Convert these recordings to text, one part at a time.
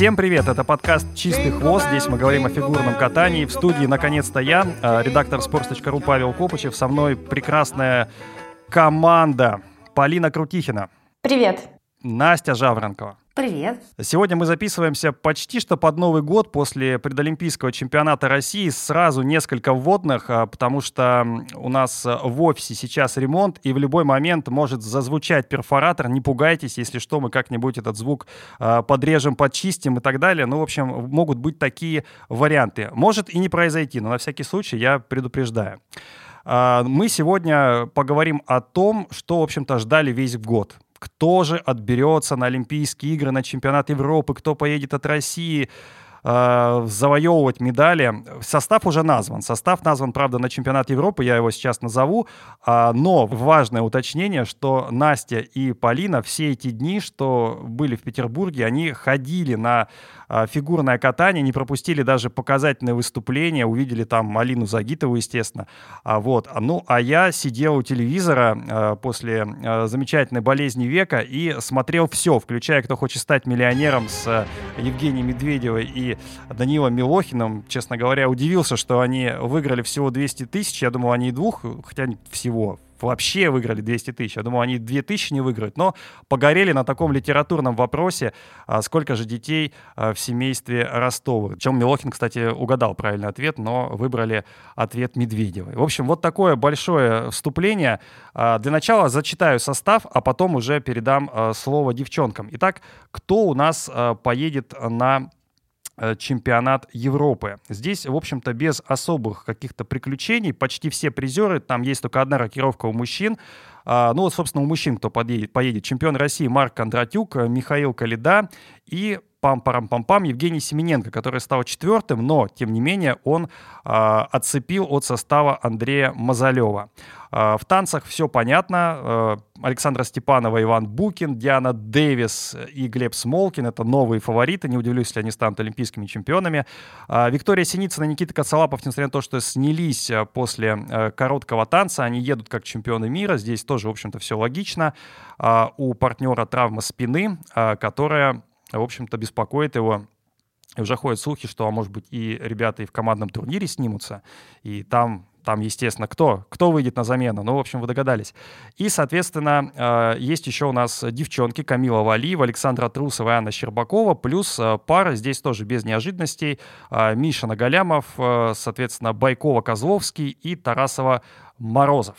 Всем привет, это подкаст «Чистый хвост». Здесь мы говорим о фигурном катании. В студии наконец-то я, э, редактор sports.ru Павел Копычев. Со мной прекрасная команда Полина Крутихина. Привет. Настя Жавренкова. Привет. Сегодня мы записываемся почти что под Новый год после предолимпийского чемпионата России. Сразу несколько вводных, а, потому что у нас в офисе сейчас ремонт, и в любой момент может зазвучать перфоратор. Не пугайтесь, если что, мы как-нибудь этот звук а, подрежем, подчистим и так далее. Ну, в общем, могут быть такие варианты. Может и не произойти, но на всякий случай я предупреждаю. А, мы сегодня поговорим о том, что, в общем-то, ждали весь год кто же отберется на Олимпийские игры, на чемпионат Европы, кто поедет от России э, завоевывать медали. Состав уже назван. Состав назван, правда, на чемпионат Европы, я его сейчас назову. А, но важное уточнение, что Настя и Полина все эти дни, что были в Петербурге, они ходили на фигурное катание, не пропустили даже показательное выступление, увидели там Малину Загитову, естественно. А, вот. Ну, а я сидел у телевизора а, после замечательной болезни века и смотрел все, включая «Кто хочет стать миллионером» с Евгением Медведевой и Данилом Милохиным. Честно говоря, удивился, что они выиграли всего 200 тысяч. Я думал, они и двух, хотя всего вообще выиграли 200 тысяч. Я думал, они 2000 не выиграют, но погорели на таком литературном вопросе, а сколько же детей а, в семействе Ростовых. Чем Милохин, кстати, угадал правильный ответ, но выбрали ответ Медведевой. В общем, вот такое большое вступление. А, для начала зачитаю состав, а потом уже передам слово девчонкам. Итак, кто у нас поедет на чемпионат Европы. Здесь, в общем-то, без особых каких-то приключений. Почти все призеры, там есть только одна рокировка у мужчин. А, ну вот, собственно, у мужчин кто подъедет, поедет. Чемпион России Марк Кондратюк, э, Михаил Калида и пам-парам-пам-пам Евгений Семененко, который стал четвертым, но, тем не менее, он э, отцепил от состава Андрея Мазалева. Э, в танцах все понятно. Э, Александра Степанова, Иван Букин, Диана Дэвис и Глеб Смолкин — это новые фавориты. Не удивлюсь, если они станут олимпийскими чемпионами. Э, Виктория Синицына Никита Коцалапов, несмотря на то, что снялись после э, короткого танца, они едут как чемпионы мира. Здесь тоже, в общем-то, все логично. Э, у партнера травма спины, э, которая в общем-то, беспокоит его. И уже ходят слухи, что, а может быть, и ребята и в командном турнире снимутся, и там там, естественно, кто? Кто выйдет на замену? Ну, в общем, вы догадались. И, соответственно, э, есть еще у нас девчонки Камила Валиева, Александра Трусова и Анна Щербакова, плюс пара здесь тоже без неожиданностей. Миша Наголямов, соответственно, Байкова-Козловский и Тарасова-Морозов.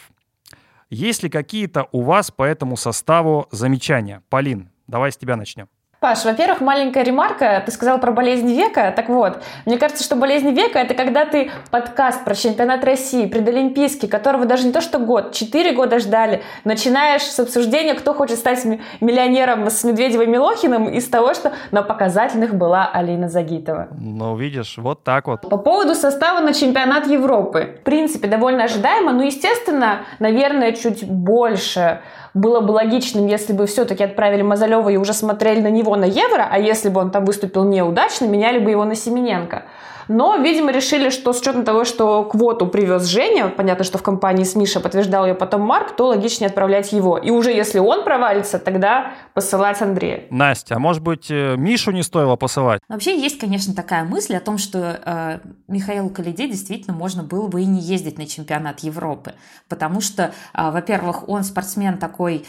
Есть ли какие-то у вас по этому составу замечания? Полин, давай с тебя начнем. Паш, во-первых, маленькая ремарка. Ты сказал про болезнь века. Так вот, мне кажется, что болезнь века – это когда ты подкаст про чемпионат России, предолимпийский, которого даже не то что год, четыре года ждали, начинаешь с обсуждения, кто хочет стать миллионером с Медведевой Милохиным, из того, что на показательных была Алина Загитова. Ну, видишь, вот так вот. По поводу состава на чемпионат Европы. В принципе, довольно ожидаемо, но, естественно, наверное, чуть больше было бы логичным, если бы все-таки отправили Мазалева и уже смотрели на него на Евро, а если бы он там выступил неудачно, меняли бы его на Семененко. Но, видимо, решили, что с учетом того, что квоту привез Женя, понятно, что в компании с Мишей подтверждал ее потом Марк, то логичнее отправлять его. И уже если он провалится, тогда посылать Андрея. Настя, а может быть, э, Мишу не стоило посылать? Вообще есть, конечно, такая мысль о том, что э, Михаилу Калиде действительно можно было бы и не ездить на чемпионат Европы. Потому что, э, во-первых, он спортсмен такой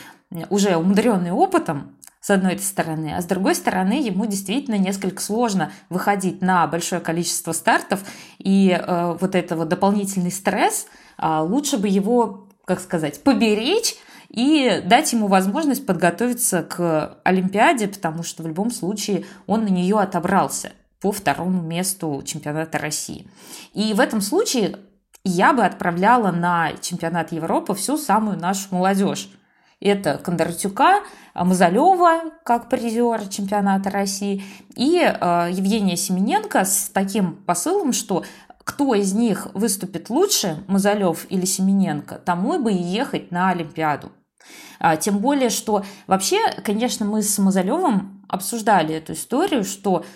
уже умудренный опытом, с одной стороны, а с другой стороны ему действительно несколько сложно выходить на большое количество стартов, и э, вот это вот дополнительный стресс, э, лучше бы его, как сказать, поберечь, и дать ему возможность подготовиться к Олимпиаде, потому что в любом случае он на нее отобрался по второму месту чемпионата России. И в этом случае я бы отправляла на чемпионат Европы всю самую нашу молодежь. Это Кондратюка, Мазалева как призер чемпионата России и э, Евгения Семененко с таким посылом, что кто из них выступит лучше, Мазалев или Семененко, тому бы и ехать на Олимпиаду. А, тем более, что вообще, конечно, мы с Мазалевым обсуждали эту историю, что,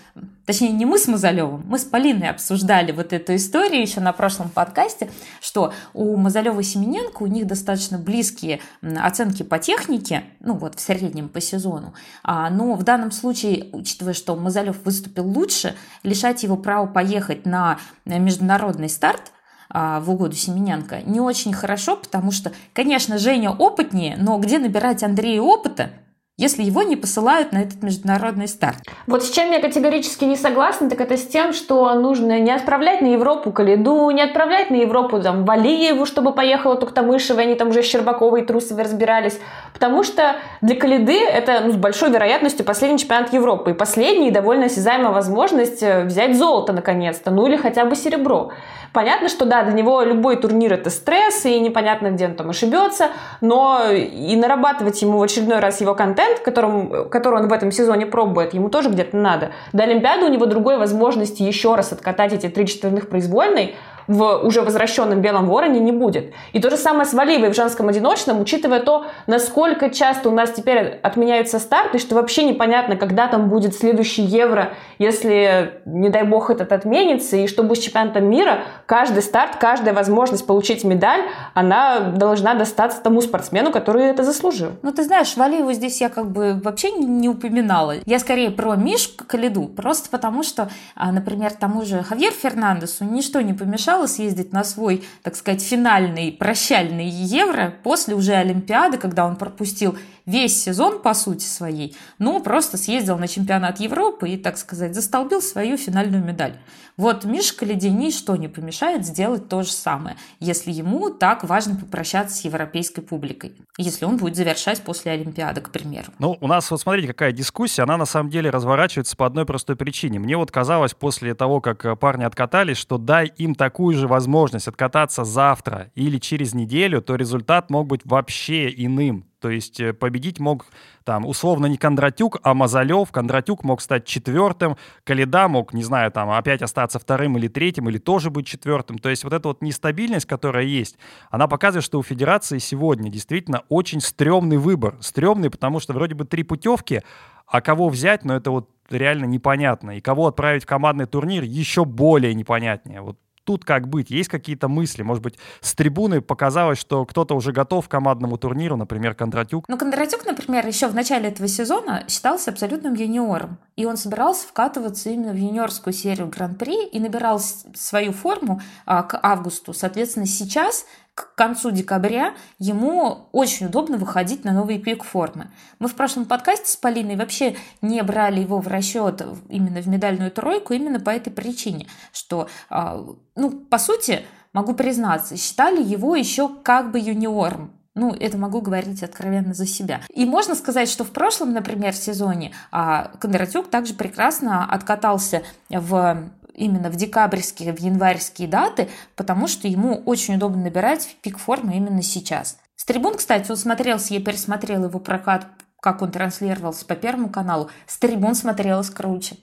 точнее, не мы с Мазалевым, мы с Полиной обсуждали вот эту историю еще на прошлом подкасте, что у Мазалева и Семененко у них достаточно близкие оценки по технике, ну вот в среднем по сезону, а, но в данном случае, учитывая, что Мазалев выступил лучше, лишать его права поехать на международный старт а, в угоду Семененко не очень хорошо, потому что, конечно, Женя опытнее, но где набирать Андрея опыта, если его не посылают на этот международный старт. Вот с чем я категорически не согласна, так это с тем, что нужно не отправлять на Европу Калиду, не отправлять на Европу там, Валиеву, чтобы поехала Туктамышева, они там уже Щербакова и Трусовой разбирались. Потому что для Калиды это ну, с большой вероятностью последний чемпионат Европы. И последний довольно осязаемая возможность э, взять золото наконец-то, ну или хотя бы серебро. Понятно, что да, для него любой турнир это стресс, и непонятно, где он там ошибется, но и нарабатывать ему в очередной раз его контент, которым, который он в этом сезоне пробует, ему тоже где-то надо. До Олимпиады у него другой возможности еще раз откатать эти три четверных произвольной, в уже возвращенном Белом Вороне не будет. И то же самое с Валиевой в женском одиночном, учитывая то, насколько часто у нас теперь отменяются старты, что вообще непонятно, когда там будет следующий Евро, если, не дай бог, этот отменится, и чтобы с чемпионатом мира каждый старт, каждая возможность получить медаль, она должна достаться тому спортсмену, который это заслужил. Ну, ты знаешь, Валиеву здесь я как бы вообще не упоминала. Я скорее про Мишку Калиду, просто потому что, а, например, тому же Хавьер Фернандесу ничто не помешало помешало съездить на свой, так сказать, финальный прощальный Евро после уже Олимпиады, когда он пропустил весь сезон, по сути своей, но просто съездил на чемпионат Европы и, так сказать, застолбил свою финальную медаль. Вот Миша Каледини что не помешает сделать то же самое, если ему так важно попрощаться с европейской публикой, если он будет завершать после Олимпиады, к примеру. Ну, у нас, вот смотрите, какая дискуссия, она на самом деле разворачивается по одной простой причине. Мне вот казалось после того, как э, парни откатались, что дай им такую же возможность откататься завтра или через неделю, то результат мог быть вообще иным. То есть э, победить мог там условно не Кондратюк, а Мазалев. Кондратюк мог стать четвертым, Каледа мог, не знаю, там опять остаться вторым или третьим, или тоже быть четвертым. То есть вот эта вот нестабильность, которая есть, она показывает, что у Федерации сегодня действительно очень стрёмный выбор. Стрёмный, потому что вроде бы три путевки, а кого взять, но ну, это вот реально непонятно. И кого отправить в командный турнир еще более непонятнее. Вот тут как быть? Есть какие-то мысли? Может быть, с трибуны показалось, что кто-то уже готов к командному турниру, например, Кондратюк? Ну, Кондратюк, например, еще в начале этого сезона считался абсолютным юниором. И он собирался вкатываться именно в юниорскую серию Гран-при и набирал свою форму а, к августу. Соответственно, сейчас к концу декабря ему очень удобно выходить на новый пик формы. Мы в прошлом подкасте с Полиной вообще не брали его в расчет именно в медальную тройку именно по этой причине, что, а, ну, по сути, могу признаться, считали его еще как бы юниором. Ну, это могу говорить откровенно за себя. И можно сказать, что в прошлом, например, сезоне а, Кондратюк также прекрасно откатался в именно в декабрьские, в январьские даты, потому что ему очень удобно набирать в пик формы именно сейчас. С трибун, кстати, он смотрелся, я пересмотрела его прокат, как он транслировался по Первому каналу, с трибун смотрелось круче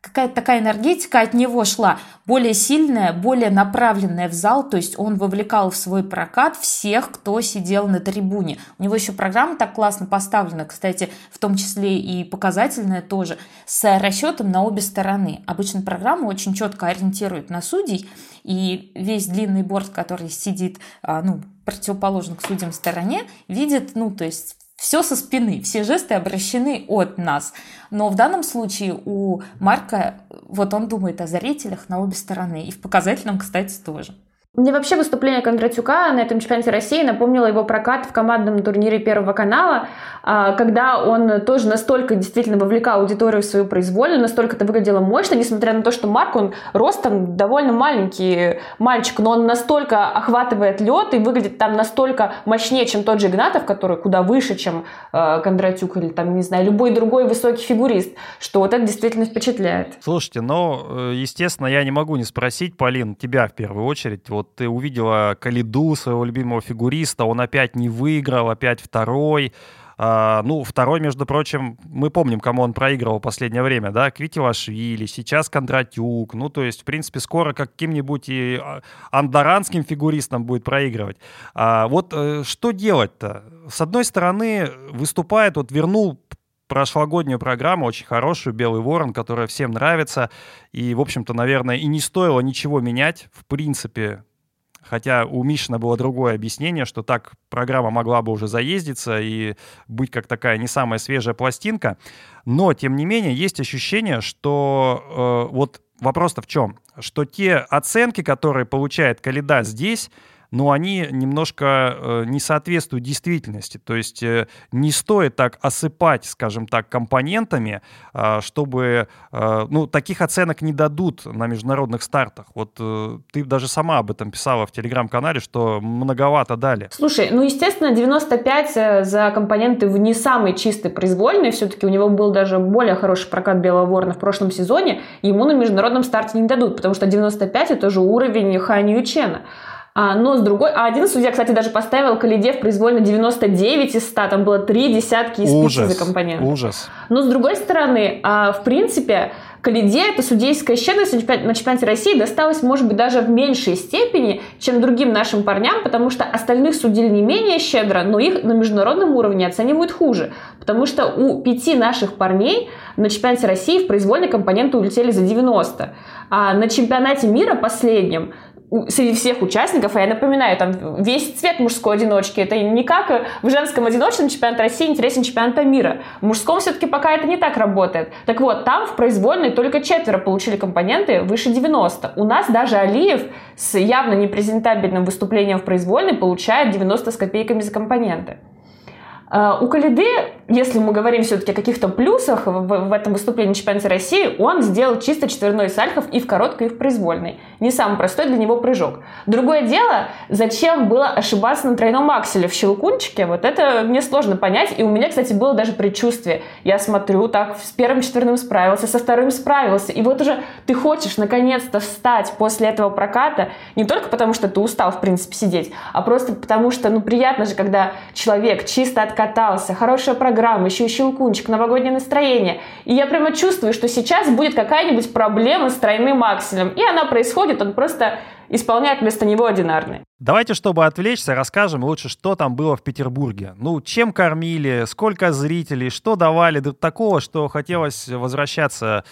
какая-то такая энергетика от него шла, более сильная, более направленная в зал, то есть он вовлекал в свой прокат всех, кто сидел на трибуне. У него еще программа так классно поставлена, кстати, в том числе и показательная тоже, с расчетом на обе стороны. Обычно программа очень четко ориентирует на судей, и весь длинный борт, который сидит, а, ну, противоположен к судьям стороне, видит, ну, то есть все со спины, все жесты обращены от нас. Но в данном случае у Марка, вот он думает о зрителях на обе стороны. И в показательном, кстати, тоже. Мне вообще выступление Кондратюка на этом чемпионате России напомнило его прокат в командном турнире Первого канала, а, когда он тоже настолько действительно вовлекал аудиторию в свою произвольную, настолько это выглядело мощно, несмотря на то, что Марк, он ростом довольно маленький мальчик, но он настолько охватывает лед и выглядит там настолько мощнее, чем тот же Игнатов, который куда выше, чем а, Кондратюк или там, не знаю, любой другой высокий фигурист, что вот это действительно впечатляет. Слушайте, ну, естественно, я не могу не спросить, Полин, тебя в первую очередь, вот ты увидела Калиду, своего любимого фигуриста, он опять не выиграл, опять второй. Uh, ну, второй, между прочим, мы помним, кому он проигрывал в последнее время, да, Квитилашвили, сейчас Кондратюк, ну, то есть, в принципе, скоро каким-нибудь и а, андаранским фигуристам будет проигрывать. Uh, вот uh, что делать-то? С одной стороны, выступает, вот вернул прошлогоднюю программу, очень хорошую, «Белый ворон», которая всем нравится. И, в общем-то, наверное, и не стоило ничего менять. В принципе, Хотя у Мишина было другое объяснение, что так программа могла бы уже заездиться и быть как такая не самая свежая пластинка. Но, тем не менее, есть ощущение, что э, вот вопрос-то в чем? Что те оценки, которые получает Калида здесь, но они немножко э, не соответствуют действительности. То есть э, не стоит так осыпать, скажем так, компонентами, э, чтобы, э, ну, таких оценок не дадут на международных стартах. Вот ты даже сама об этом писала в телеграм-канале, что многовато дали. Слушай, ну, естественно, 95 э, за компоненты в не самой чистой произвольной, все-таки у него был даже более хороший прокат Белого Ворона в прошлом сезоне, ему на международном старте не дадут, потому что 95 это же уровень Ханью Чена. А, но с другой... А один судья, кстати, даже поставил Калиде в произвольно 99 из 100. Там было три десятки из ужас, за компонент. Ужас. Но с другой стороны, а, в принципе, Калиде эта судейская щедрость на чемпионате России досталась, может быть, даже в меньшей степени, чем другим нашим парням, потому что остальных судили не менее щедро, но их на международном уровне оценивают хуже. Потому что у пяти наших парней на чемпионате России в произвольной компоненты улетели за 90. А на чемпионате мира последнем среди всех участников, а я напоминаю, там весь цвет мужской одиночки, это не как в женском одиночном чемпионате России интересен чемпионата мира. В мужском все-таки пока это не так работает. Так вот, там в произвольной только четверо получили компоненты выше 90. У нас даже Алиев с явно непрезентабельным выступлением в произвольной получает 90 с копейками за компоненты. А, у Калиды, если мы говорим все-таки о каких-то плюсах в, в этом выступлении чемпионата России, он сделал чисто четверной сальхов и в короткой, и в произвольной. Не самый простой для него прыжок. Другое дело, зачем было ошибаться на тройном акселе в щелкунчике, вот это мне сложно понять. И у меня, кстати, было даже предчувствие. Я смотрю, так, с первым четверным справился, со вторым справился. И вот уже ты хочешь наконец-то встать после этого проката, не только потому, что ты устал, в принципе, сидеть, а просто потому, что, ну, приятно же, когда человек чисто от катался, хорошая программа, еще и щелкунчик, новогоднее настроение. И я прямо чувствую, что сейчас будет какая-нибудь проблема с тройным акселем. И она происходит, он просто исполняет вместо него одинарный. Давайте, чтобы отвлечься, расскажем лучше, что там было в Петербурге. Ну, чем кормили, сколько зрителей, что давали такого, что хотелось возвращаться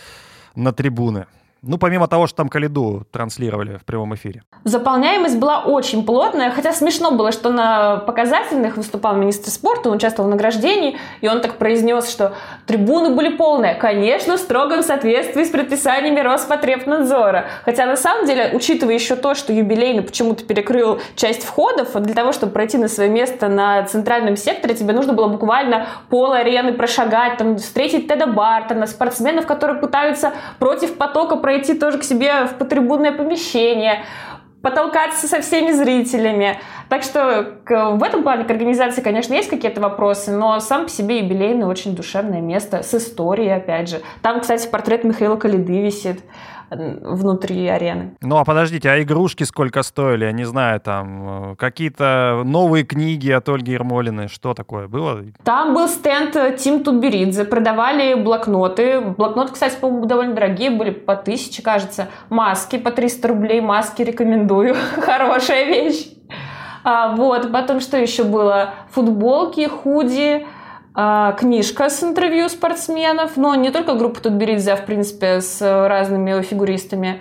на трибуны. Ну, помимо того, что там Калиду транслировали в прямом эфире. Заполняемость была очень плотная, хотя смешно было, что на показательных выступал министр спорта, он участвовал в награждении, и он так произнес, что трибуны были полные. Конечно, в строгом соответствии с предписаниями Роспотребнадзора. Хотя, на самом деле, учитывая еще то, что юбилейный почему-то перекрыл часть входов, для того, чтобы пройти на свое место на центральном секторе, тебе нужно было буквально пол арены прошагать, там, встретить Теда Бартона, спортсменов, которые пытаются против потока пройти тоже к себе в потрибунное помещение, потолкаться со всеми зрителями. Так что к, в этом плане к организации, конечно, есть какие-то вопросы, но сам по себе юбилейный очень душевное место с историей, опять же. Там, кстати, портрет Михаила Калиды висит внутри арены. Ну а подождите, а игрушки сколько стоили? Я не знаю, там э, какие-то новые книги от Ольги Ермолиной, что такое было? Там был стенд э, Тим Тутберидзе, продавали блокноты. Блокноты, кстати, по-моему, довольно дорогие были, по тысяче, кажется. Маски по 300 рублей, маски рекомендую, хорошая вещь. А, вот, потом что еще было? Футболки, худи, книжка с интервью спортсменов, но не только группа Тутберидзе, а в принципе с разными фигуристами.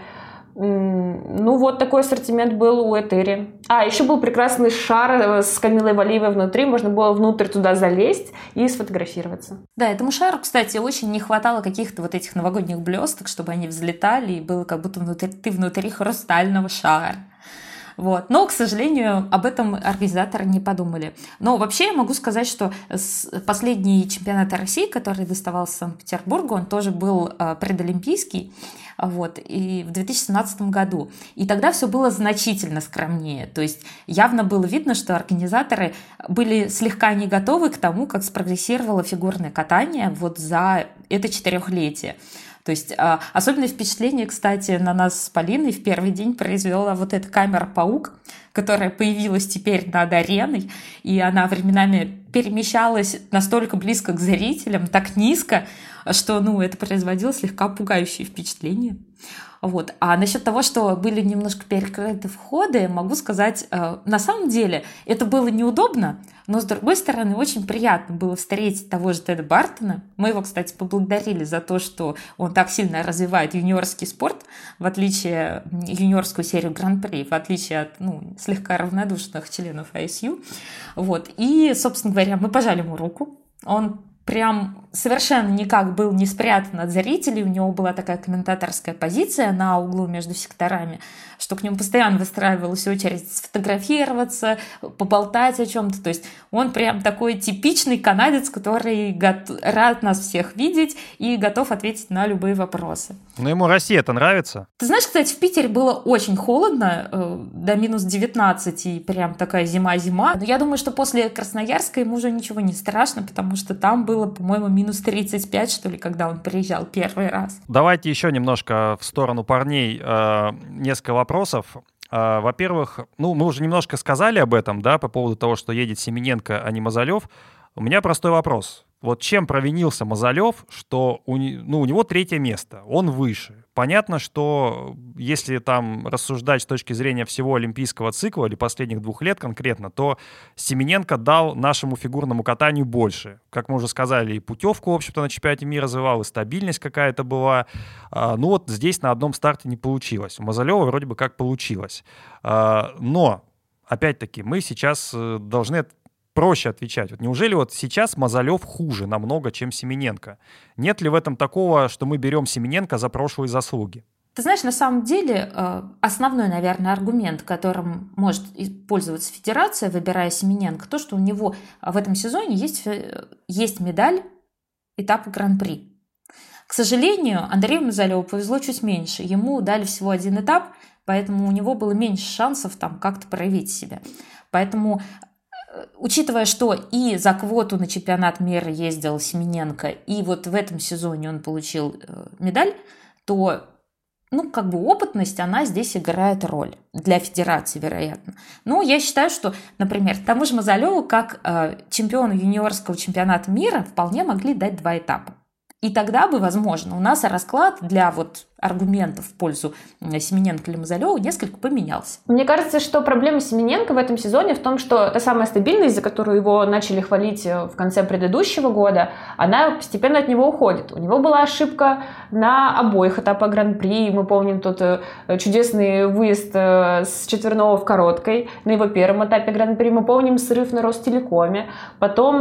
Ну, вот такой ассортимент был у Этери. А, еще был прекрасный шар э, с Камилой Валиевой внутри. Можно было внутрь туда залезть и сфотографироваться. Да, этому шару, кстати, очень не хватало каких-то вот этих новогодних блесток, чтобы они взлетали, и было как будто внутри, ты внутри хрустального шара. Вот. Но, к сожалению, об этом организаторы не подумали. Но вообще я могу сказать, что последний чемпионат России, который доставался Санкт-Петербургу, он тоже был э, предолимпийский вот, и в 2017 году. И тогда все было значительно скромнее. То есть явно было видно, что организаторы были слегка не готовы к тому, как спрогрессировало фигурное катание вот за это четырехлетие. То есть а, особенное впечатление, кстати, на нас с Полиной в первый день произвела вот эта камера-паук, которая появилась теперь над ареной, и она временами перемещалась настолько близко к зрителям, так низко, что, ну, это производило слегка пугающее впечатление. Вот. А насчет того, что были немножко перекрыты входы, могу сказать, э, на самом деле это было неудобно, но с другой стороны очень приятно было встретить того же Теда Бартона. Мы его, кстати, поблагодарили за то, что он так сильно развивает юниорский спорт, в отличие юниорскую серию Гран-при, в отличие от ну, слегка равнодушных членов ISU. Вот. И, собственно говоря, мы пожали ему руку. Он прям совершенно никак был не спрятан от зрителей. У него была такая комментаторская позиция на углу между секторами, что к нему постоянно выстраивалась очередь сфотографироваться, поболтать о чем-то. То есть он прям такой типичный канадец, который рад нас всех видеть и готов ответить на любые вопросы. Но ему Россия это нравится? Ты знаешь, кстати, в Питере было очень холодно, э, до минус 19, и прям такая зима-зима. Но я думаю, что после Красноярска ему уже ничего не страшно, потому что там было, по-моему, минус 35, что ли, когда он приезжал первый раз. Давайте еще немножко в сторону парней э, несколько вопросов. Э, во-первых, ну, мы уже немножко сказали об этом, да, по поводу того, что едет Семененко, а не Мазалев. У меня простой вопрос. Вот чем провинился Мазалев, что у, ну, у него третье место, он выше. Понятно, что если там рассуждать с точки зрения всего олимпийского цикла или последних двух лет конкретно, то Семененко дал нашему фигурному катанию больше. Как мы уже сказали, и путевку, в общем-то, на чемпионате мира развивал, и стабильность какая-то была. А, ну вот здесь на одном старте не получилось. У Мазалева вроде бы как получилось. А, но опять-таки, мы сейчас э, должны проще отвечать. Вот неужели вот сейчас Мазалев хуже намного, чем Семененко? Нет ли в этом такого, что мы берем Семененко за прошлые заслуги? Ты знаешь, на самом деле э, основной, наверное, аргумент, которым может пользоваться Федерация, выбирая Семененко, то, что у него в этом сезоне есть, э, есть медаль этапа Гран-при. К сожалению, Андрею Мазалеву повезло чуть меньше. Ему дали всего один этап, поэтому у него было меньше шансов там как-то проявить себя. Поэтому учитывая, что и за квоту на чемпионат мира ездил Семененко, и вот в этом сезоне он получил э, медаль, то ну, как бы опытность, она здесь играет роль для федерации, вероятно. Но я считаю, что, например, тому же Мазалеву, как э, чемпиону юниорского чемпионата мира, вполне могли дать два этапа. И тогда бы, возможно, у нас расклад для вот аргументов в пользу Семененко или Мазалева несколько поменялся. Мне кажется, что проблема Семененко в этом сезоне в том, что та самая стабильность, за которую его начали хвалить э, в конце предыдущего года, она постепенно от него уходит. У него была ошибка на обоих этапах Гран-при. Мы помним тот э, чудесный выезд э, с четверного в короткой на его первом этапе Гран-при. Мы помним срыв на Ростелекоме. Потом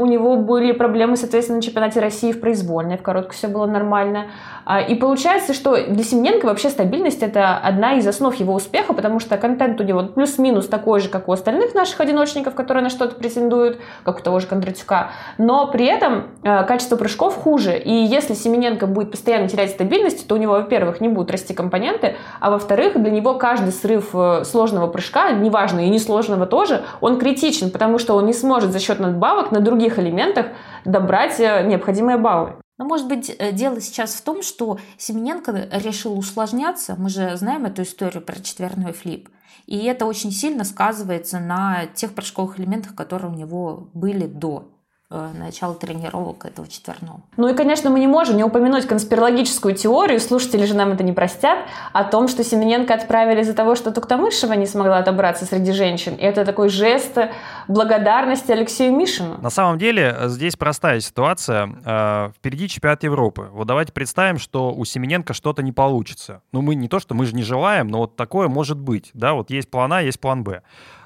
у него были проблемы, соответственно, на чемпионате России в произвольной. В короткой все было нормально. А, и получается, что для Семененко вообще стабильность это одна из основ его успеха, потому что контент у него плюс-минус такой же, как у остальных наших одиночников, которые на что-то претендуют, как у того же Кондратюка. Но при этом э, качество прыжков хуже. И если Семененко будет постоянно терять стабильность, то у него, во-первых, не будут расти компоненты, а во-вторых, для него каждый срыв э, сложного прыжка, неважно, и несложного тоже, он критичен, потому что он не сможет за счет надбавок на других элементах добрать э, необходимые баллы. Но, может быть, э, дело сейчас в том, что Семененко решил усложняться. Мы же знаем эту историю про четверной флип. И это очень сильно сказывается на тех прыжковых элементах, которые у него были до. Э, начала тренировок этого четверного. Ну и, конечно, мы не можем не упомянуть конспирологическую теорию, слушатели же нам это не простят, о том, что Семененко отправили из-за того, что Туктамышева не смогла отобраться среди женщин. И это такой жест благодарности Алексею Мишину. На самом деле э, здесь простая ситуация. Э, впереди чемпионат Европы. Вот давайте представим, что у Семененко что-то не получится. Ну мы не то, что мы же не желаем, но вот такое может быть. Да, вот есть план А, есть план Б.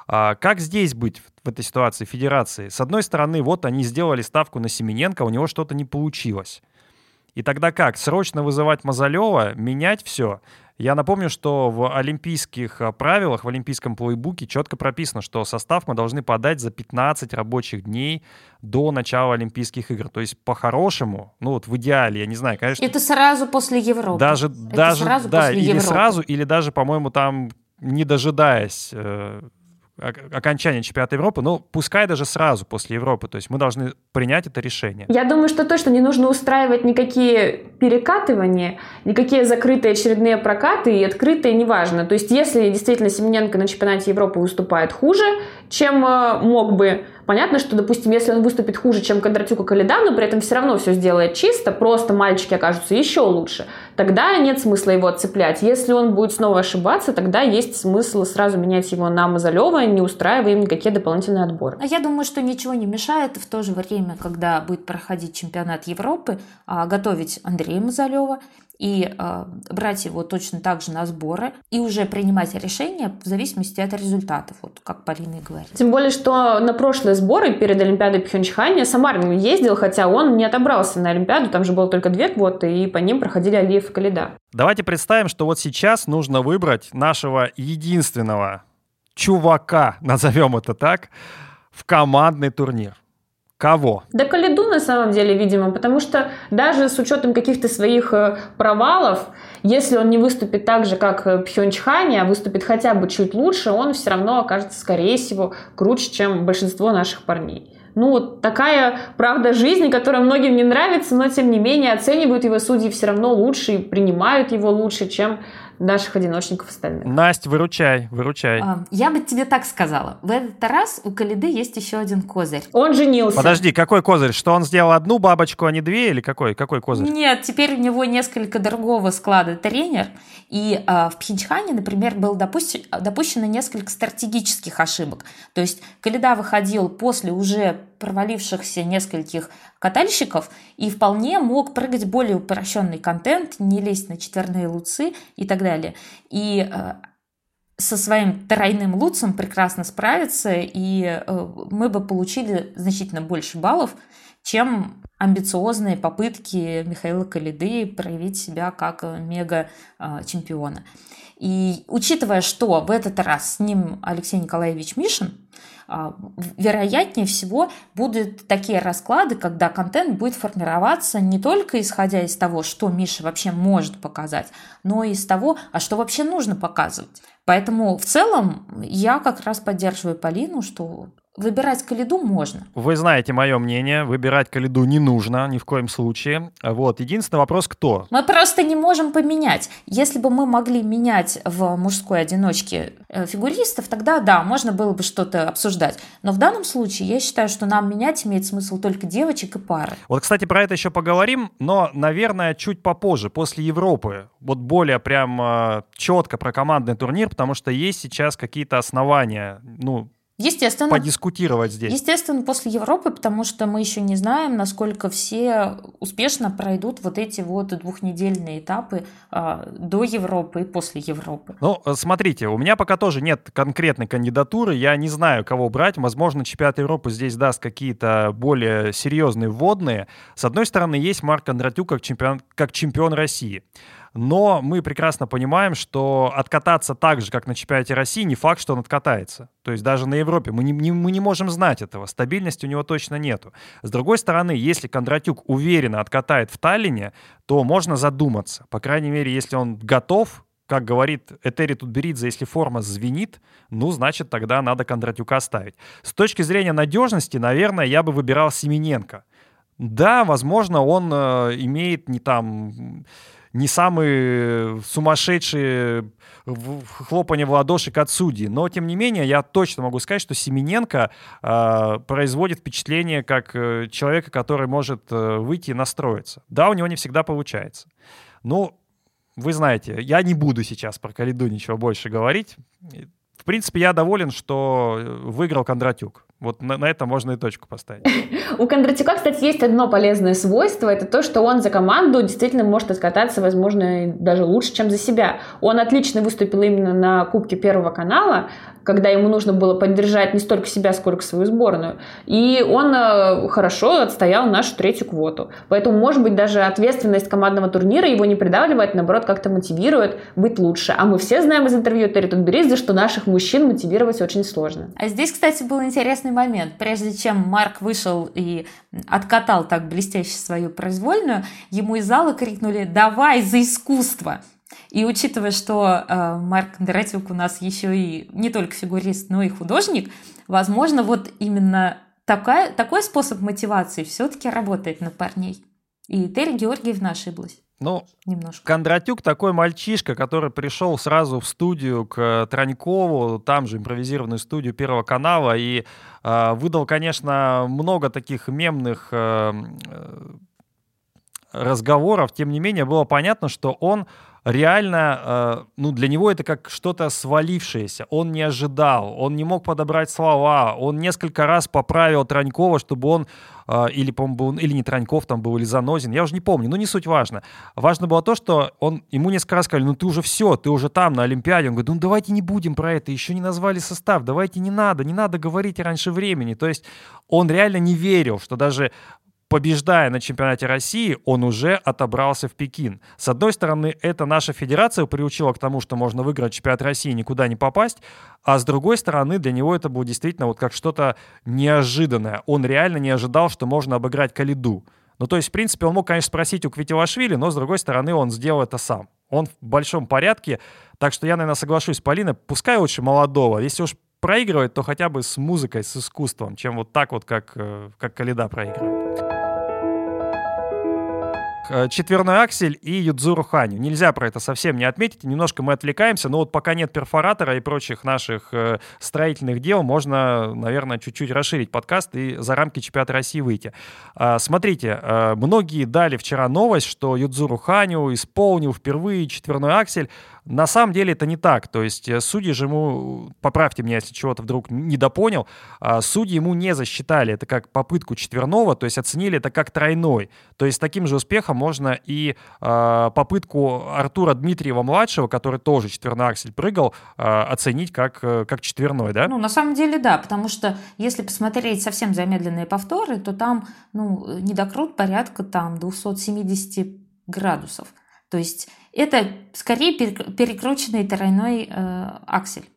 А как здесь быть в этой ситуации федерации? С одной стороны, вот они сделали ставку на Семененко, у него что-то не получилось. И тогда как? Срочно вызывать Мазалева, менять все? Я напомню, что в олимпийских а, правилах, в олимпийском плейбуке четко прописано, что состав мы должны подать за 15 рабочих дней до начала Олимпийских игр. То есть по-хорошему, ну вот в идеале, я не знаю, конечно... Это сразу после Европы. Даже, Это даже, сразу да, после или Европы. сразу, или даже, по-моему, там не дожидаясь э, окончания чемпионата Европы, ну, пускай даже сразу после Европы. То есть мы должны принять это решение. Я думаю, что точно не нужно устраивать никакие перекатывания, никакие закрытые очередные прокаты и открытые, неважно. То есть если действительно Семененко на чемпионате Европы выступает хуже, чем э, мог бы, Понятно, что, допустим, если он выступит хуже, чем Кондратюк и Калида, но при этом все равно все сделает чисто, просто мальчики окажутся еще лучше, тогда нет смысла его отцеплять. Если он будет снова ошибаться, тогда есть смысл сразу менять его на Мазалева, не устраивая им никакие дополнительные отборы. А я думаю, что ничего не мешает в то же время, когда будет проходить чемпионат Европы, а, готовить Андрея Мазалева и э, брать его точно так же на сборы и уже принимать решения в зависимости от результатов, вот как Полина и говорит. Тем более, что на прошлые сборы перед Олимпиадой Пхенчхане Самарин ездил, хотя он не отобрался на Олимпиаду, там же было только две квоты, и по ним проходили Алиев и Калида. Давайте представим, что вот сейчас нужно выбрать нашего единственного чувака, назовем это так, в командный турнир. Кого? Да Калиду на самом деле, видимо, потому что даже с учетом каких-то своих э, провалов, если он не выступит так же, как э, Пхенчхане, а выступит хотя бы чуть лучше, он все равно окажется, скорее всего, круче, чем большинство наших парней. Ну, такая правда жизни, которая многим не нравится, но тем не менее оценивают его судьи все равно лучше и принимают его лучше, чем наших одиночников остальных. Настя, выручай, выручай. А, я бы тебе так сказала. В этот раз у Калиды есть еще один козырь. Он женился. Подожди, какой козырь? Что он сделал одну бабочку, а не две? Или какой? Какой козырь? Нет, теперь у него несколько другого склада тренер. И э, в Пхенчхане, например, было допущено, допущено несколько стратегических ошибок. То есть Калида выходил после уже провалившихся нескольких катальщиков и вполне мог прыгать более упрощенный контент, не лезть на четверные луцы и так далее. И э, со своим тройным луцем прекрасно справиться, и э, мы бы получили значительно больше баллов, чем амбициозные попытки Михаила Калиды проявить себя как мега-чемпиона. И учитывая, что в этот раз с ним Алексей Николаевич Мишин, вероятнее всего будут такие расклады, когда контент будет формироваться не только исходя из того, что Миша вообще может показать, но и из того, а что вообще нужно показывать. Поэтому в целом я как раз поддерживаю Полину, что Выбирать калиду можно. Вы знаете мое мнение. Выбирать калиду не нужно ни в коем случае. Вот. Единственный вопрос, кто? Мы просто не можем поменять. Если бы мы могли менять в мужской одиночке э, фигуристов, тогда да, можно было бы что-то обсуждать. Но в данном случае я считаю, что нам менять имеет смысл только девочек и пары. Вот, кстати, про это еще поговорим, но, наверное, чуть попозже, после Европы. Вот более прям э, четко про командный турнир, потому что есть сейчас какие-то основания, ну, Естественно. подискутировать здесь. Естественно, после Европы, потому что мы еще не знаем, насколько все успешно пройдут вот эти вот двухнедельные этапы э, до Европы и после Европы. Ну, смотрите, у меня пока тоже нет конкретной кандидатуры, я не знаю, кого брать. Возможно, чемпионат Европы здесь даст какие-то более серьезные вводные. С одной стороны, есть Марк Кондратюк как чемпион, как чемпион России но мы прекрасно понимаем, что откататься так же, как на чемпионате России, не факт, что он откатается. То есть даже на Европе мы не, не, мы не можем знать этого, стабильности у него точно нету. С другой стороны, если Кондратюк уверенно откатает в Таллине, то можно задуматься. По крайней мере, если он готов, как говорит Этери Тутберидзе, если форма звенит, ну, значит, тогда надо Кондратюка ставить. С точки зрения надежности, наверное, я бы выбирал Семененко. Да, возможно, он э, имеет не там не самые сумасшедшие хлопания в ладоши от судьи. Но, тем не менее, я точно могу сказать, что Семененко э, производит впечатление как э, человека, который может э, выйти и настроиться. Да, у него не всегда получается. Ну, вы знаете, я не буду сейчас про Калиду ничего больше говорить. В принципе, я доволен, что э, выиграл Кондратюк. Вот на, на это можно и точку поставить. У Кондратюка, кстати, есть одно полезное свойство. Это то, что он за команду действительно может откататься, возможно, даже лучше, чем за себя. Он отлично выступил именно на Кубке Первого канала, когда ему нужно было поддержать не столько себя, сколько свою сборную. И он э, хорошо отстоял нашу третью квоту. Поэтому, может быть, даже ответственность командного турнира его не придавливает, наоборот, как-то мотивирует быть лучше. А мы все знаем из интервью Терри Тутберидзе, что наших мужчин мотивировать очень сложно. А здесь, кстати, был интересный момент. Прежде чем Марк вышел и откатал так блестяще свою произвольную, ему из зала крикнули «Давай за искусство!» И учитывая, что э, Марк Кондратюк у нас еще и не только фигурист, но и художник, возможно, вот именно такая, такой способ мотивации все-таки работает на парней. И Терри Георгиевна ошиблась. Ну, немножко. Кондратюк такой мальчишка, который пришел сразу в студию к Транькову, там же импровизированную студию Первого канала, и э, выдал, конечно, много таких мемных э, э разговоров. Тем не менее, было понятно, что он реально, э, ну, для него это как что-то свалившееся. Он не ожидал, он не мог подобрать слова, он несколько раз поправил Транькова, чтобы он, э, или, по-моему, или не Траньков там был, или Занозин, я уже не помню, но не суть важно. Важно было то, что он, ему несколько раз сказали, ну, ты уже все, ты уже там, на Олимпиаде. Он говорит, ну, давайте не будем про это, еще не назвали состав, давайте не надо, не надо говорить раньше времени. То есть он реально не верил, что даже побеждая на чемпионате России, он уже отобрался в Пекин. С одной стороны, это наша федерация приучила к тому, что можно выиграть чемпионат России и никуда не попасть, а с другой стороны, для него это было действительно вот как что-то неожиданное. Он реально не ожидал, что можно обыграть Калиду. Ну, то есть, в принципе, он мог, конечно, спросить у Квитилашвили, но, с другой стороны, он сделал это сам. Он в большом порядке, так что я, наверное, соглашусь с Полиной, пускай лучше молодого. Если уж проигрывает, то хотя бы с музыкой, с искусством, чем вот так вот, как, э, как Калида проигрывает. Э, четверной аксель и Юдзуру Ханю. Нельзя про это совсем не отметить. Немножко мы отвлекаемся, но вот пока нет перфоратора и прочих наших э, строительных дел, можно, наверное, чуть-чуть расширить подкаст и за рамки чемпионата России выйти. Э, смотрите, э, многие дали вчера новость, что Юдзуру Ханю исполнил впервые четверной аксель. На самом деле это не так. То есть э, судьи же ему, поправьте меня, если чего-то вдруг недопонял, а судьи ему не засчитали это как попытку четверного, то есть оценили это как тройной. То есть таким же успехом можно и э, попытку Артура Дмитриева-младшего, который тоже четверной аксель прыгал, э, оценить как, э, как четверной, да? Ну, на самом деле, да, потому что если посмотреть совсем замедленные повторы, то там, ну, недокрут порядка там 270 градусов. То есть это скорее перекрученный тройной э, аксель.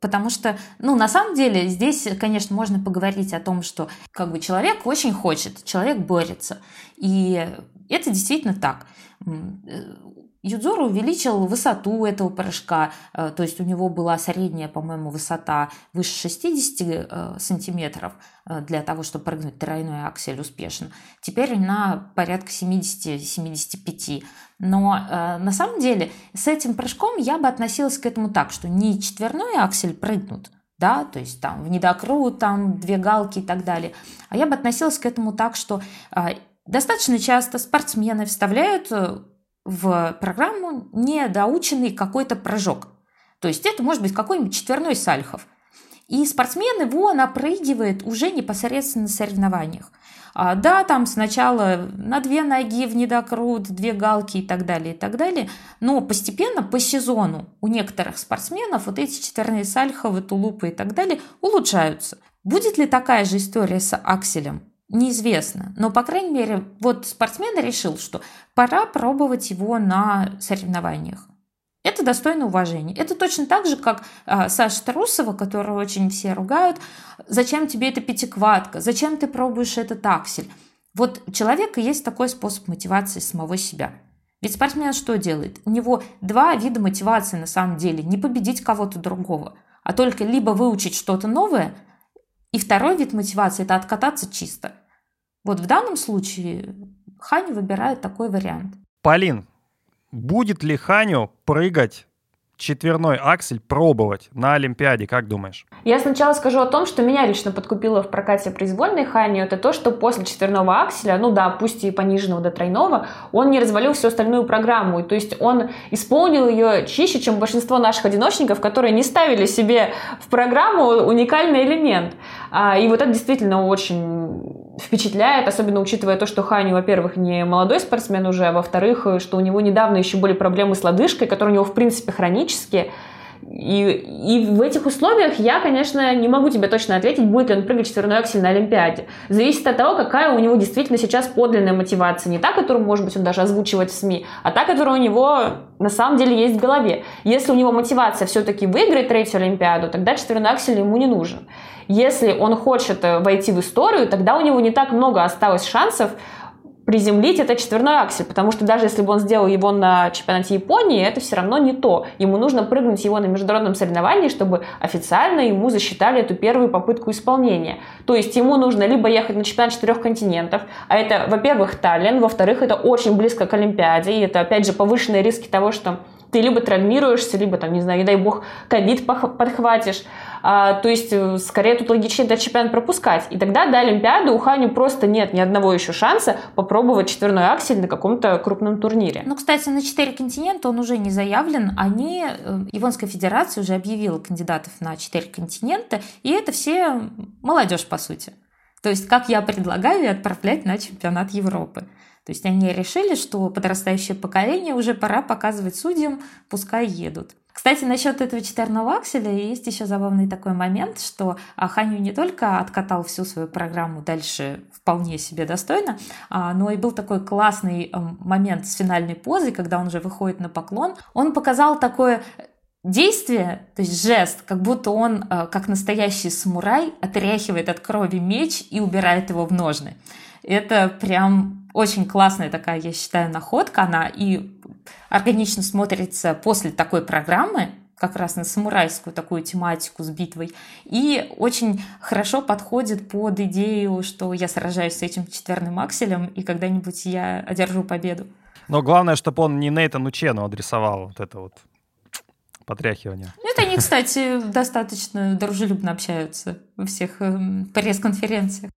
Потому что, ну, на самом деле, здесь, конечно, можно поговорить о том, что как бы человек очень хочет, человек борется. И это действительно так. Юдзору увеличил высоту этого прыжка, э, то есть у него была средняя, по-моему, высота выше 60 э, сантиметров э, для того, чтобы прыгнуть тройной аксель успешно. Теперь на порядка 70-75. Но на самом деле с этим прыжком я бы относилась к этому так, что не четверной аксель прыгнут, да, то есть там в недокрут, там две галки и так далее, а я бы относилась к этому так, что достаточно часто спортсмены вставляют в программу недоученный какой-то прыжок. То есть это может быть какой-нибудь четверной сальхов. И спортсмен его напрыгивает уже непосредственно на соревнованиях. А, да, там сначала на две ноги в недокрут, две галки и так далее, и так далее. Но постепенно по сезону у некоторых спортсменов вот эти четверные сальховы, тулупы и так далее улучшаются. Будет ли такая же история с акселем? Неизвестно. Но, по крайней мере, вот спортсмен решил, что пора пробовать его на соревнованиях. Это достойно уважения. Это точно так же, как э, Саша Трусова, которого очень все ругают. Зачем тебе эта пятиквадка? Зачем ты пробуешь этот аксель? Вот у человека есть такой способ мотивации самого себя. Ведь спортсмен что делает? У него два вида мотивации на самом деле. Не победить кого-то другого, а только либо выучить что-то новое, и второй вид мотивации – это откататься чисто. Вот в данном случае Ханю выбирает такой вариант. Полин, будет ли Ханю прыгать четверной аксель пробовать на Олимпиаде, как думаешь? Я сначала скажу о том, что меня лично подкупило в прокате произвольной Хани, это то, что после четверного акселя, ну да, пусть и пониженного до тройного, он не развалил всю остальную программу, то есть он исполнил ее чище, чем большинство наших одиночников, которые не ставили себе в программу уникальный элемент. А, и вот это действительно очень впечатляет, особенно учитывая то, что Хани, во-первых, не молодой спортсмен уже, а во-вторых, что у него недавно еще были проблемы с лодыжкой, которые у него, в принципе, хронические. И, и в этих условиях я, конечно, не могу тебе точно ответить, будет ли он прыгать четверной аксель на Олимпиаде. Зависит от того, какая у него действительно сейчас подлинная мотивация. Не та, которую, может быть, он даже озвучивает в СМИ, а та, которая у него на самом деле есть в голове. Если у него мотивация все-таки выиграть третью Олимпиаду, тогда четверной аксель ему не нужен. Если он хочет э, войти в историю, тогда у него не так много осталось шансов приземлить это четверной аксель, потому что даже если бы он сделал его на чемпионате Японии, это все равно не то. Ему нужно прыгнуть его на международном соревновании, чтобы официально ему засчитали эту первую попытку исполнения. То есть ему нужно либо ехать на чемпионат четырех континентов, а это, во-первых, Таллин, во-вторых, это очень близко к Олимпиаде, и это, опять же, повышенные риски того, что ты либо травмируешься, либо, там, не знаю, не дай бог, ковид подхватишь. А, то есть, э, скорее, тут логичнее этот чемпионат пропускать. И тогда до Олимпиады у Ханю просто нет ни одного еще шанса попробовать четверной аксель на каком-то крупном турнире. Ну, кстати, на четыре континента он уже не заявлен. Они, э, Японская Федерация уже объявила кандидатов на четыре континента, и это все молодежь, по сути. То есть, как я предлагаю, отправлять на чемпионат Европы. То есть они решили, что подрастающее поколение уже пора показывать судьям, пускай едут. Кстати, насчет этого четверного акселя есть еще забавный такой момент, что Ханю не только откатал всю свою программу дальше вполне себе достойно, а, но и был такой классный эм, момент с финальной позой, когда он уже выходит на поклон. Он показал такое действие, то есть жест, как будто он, э, как настоящий самурай, отряхивает от крови меч и убирает его в ножны. Это прям очень классная такая, я считаю, находка. Она и органично смотрится после такой программы, как раз на самурайскую такую тематику с битвой. И очень хорошо подходит под идею, что я сражаюсь с этим четверным акселем, и когда-нибудь я одержу победу. Но главное, чтобы он не Нейтану Чену адресовал вот это вот потряхивание. Это они, кстати, достаточно дружелюбно общаются во всех эм, пресс-конференциях.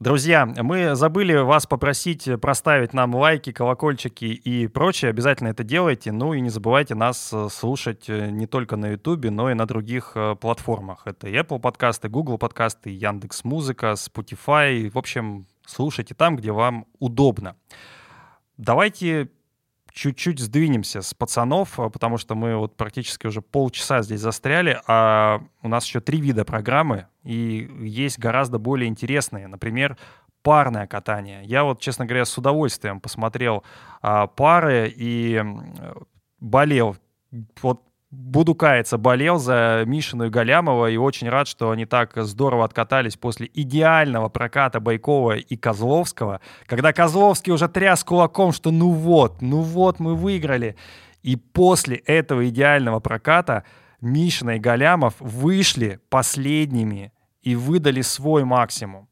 Друзья, мы забыли вас попросить проставить нам лайки, колокольчики и прочее. Обязательно это делайте. Ну и не забывайте нас э, слушать э, не только на YouTube, но и на других э, платформах. Это Apple подкасты, Google подкасты, Яндекс Музыка, Spotify. В общем, слушайте там, где вам удобно. Давайте чуть-чуть сдвинемся с пацанов, потому что мы вот практически уже полчаса здесь застряли, а у нас еще три вида программы, и есть гораздо более интересные. Например, парное катание. Я вот, честно говоря, с удовольствием посмотрел а, пары и болел. Вот буду каяться, болел за Мишину и Галямова и очень рад, что они так здорово откатались после идеального проката Байкова и Козловского, когда Козловский уже тряс кулаком, что ну вот, ну вот мы выиграли. И после этого идеального проката Мишина и Галямов вышли последними и выдали свой максимум.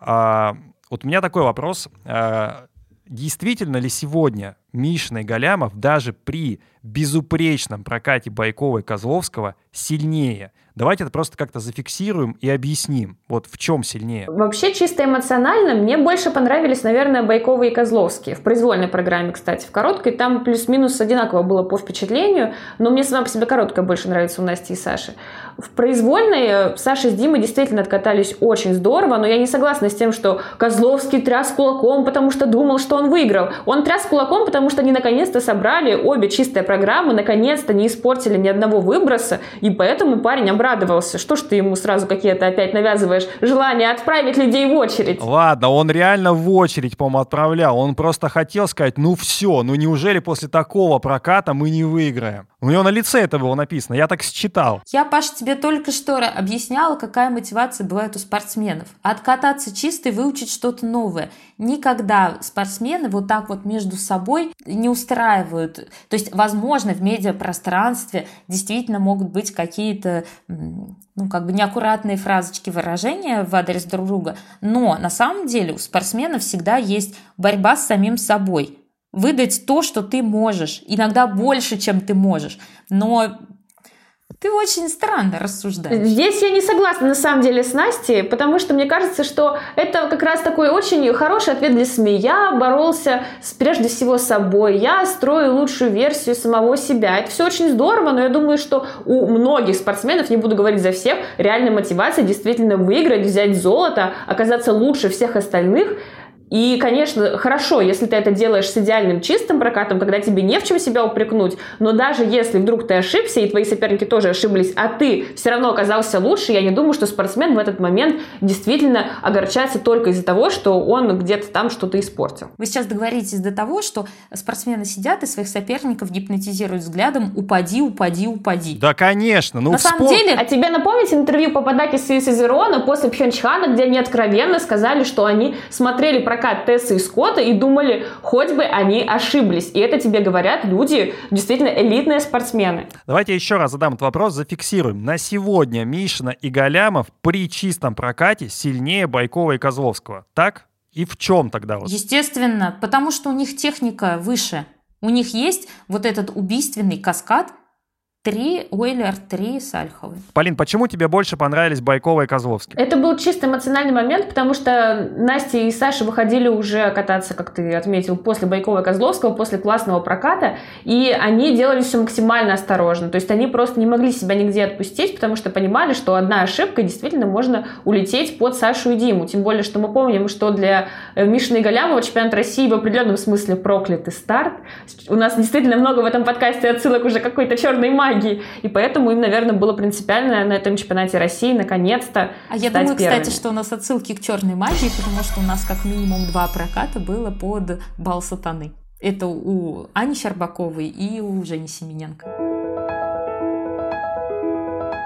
А, вот у меня такой вопрос. А, действительно ли сегодня Мишина и Галямов даже при безупречном прокате Байкова и Козловского сильнее. Давайте это просто как-то зафиксируем и объясним, вот в чем сильнее. Вообще, чисто эмоционально, мне больше понравились, наверное, Байкова и Козловские. В произвольной программе, кстати. В короткой там плюс-минус одинаково было по впечатлению, но мне сама по себе короткая больше нравится у Насти и Саши. В произвольной э, Саша с Димой действительно откатались очень здорово, но я не согласна с тем, что Козловский тряс кулаком, потому что думал, что он выиграл. Он тряс кулаком, потому что они наконец-то собрали обе чистые программы, наконец-то не испортили ни одного выброса, и поэтому парень обрадовался. Что ж ты ему сразу какие-то опять навязываешь желание отправить людей в очередь? Ладно, он реально в очередь, по-моему, отправлял. Он просто хотел сказать, ну все, ну неужели после такого проката мы не выиграем? У него на лице это было написано, я так считал. Я, Паша, тебе только что объясняла, какая мотивация бывает у спортсменов. Откататься чисто и выучить что-то новое. Никогда спортсмены вот так вот между собой не устраивают. То есть, возможно, в медиапространстве действительно могут быть какие-то ну, как бы неаккуратные фразочки, выражения в адрес друг друга, но на самом деле у спортсменов всегда есть борьба с самим собой выдать то, что ты можешь, иногда больше, чем ты можешь. Но ты очень странно рассуждаешь. Здесь я не согласна на самом деле с Настей, потому что мне кажется, что это как раз такой очень хороший ответ для СМИ. Я боролся с, прежде всего с собой, я строю лучшую версию самого себя. Это все очень здорово, но я думаю, что у многих спортсменов, не буду говорить за всех, реальная мотивация действительно выиграть, взять золото, оказаться лучше всех остальных – и, конечно, хорошо, если ты это делаешь с идеальным чистым прокатом, когда тебе не в чем себя упрекнуть, но даже если вдруг ты ошибся, и твои соперники тоже ошиблись, а ты все равно оказался лучше, я не думаю, что спортсмен в этот момент действительно огорчается только из-за того, что он где-то там что-то испортил. Вы сейчас договоритесь до того, что спортсмены сидят и своих соперников гипнотизируют взглядом «упади, упади, упади». Да, конечно. Ну, На самом спор... деле... А тебе напомнить интервью Пападаки с Изерона после Пхенчхана, где они откровенно сказали, что они смотрели про прокат Тесса и Скотта и думали, хоть бы они ошиблись. И это тебе говорят люди, действительно элитные спортсмены. Давайте еще раз задам этот вопрос, зафиксируем. На сегодня Мишина и Галямов при чистом прокате сильнее Байкова и Козловского. Так? И в чем тогда? Вот? Естественно, потому что у них техника выше. У них есть вот этот убийственный каскад, Три Уэйлер, три Сальховы. Полин, почему тебе больше понравились Байкова и Козловский? Это был чисто эмоциональный момент, потому что Настя и Саша выходили уже кататься, как ты отметил, после Байкова и Козловского, после классного проката, и они делали все максимально осторожно. То есть они просто не могли себя нигде отпустить, потому что понимали, что одна ошибка действительно можно улететь под Сашу и Диму. Тем более, что мы помним, что для э, Мишины и Галямова чемпионат России в определенном смысле проклятый старт. У нас действительно много в этом подкасте отсылок уже какой-то черной магии магии. И поэтому им, наверное, было принципиально на этом чемпионате России наконец-то А я думаю, первыми. кстати, что у нас отсылки к черной магии, потому что у нас как минимум два проката было под бал сатаны. Это у Ани Щербаковой и у Жени Семененко.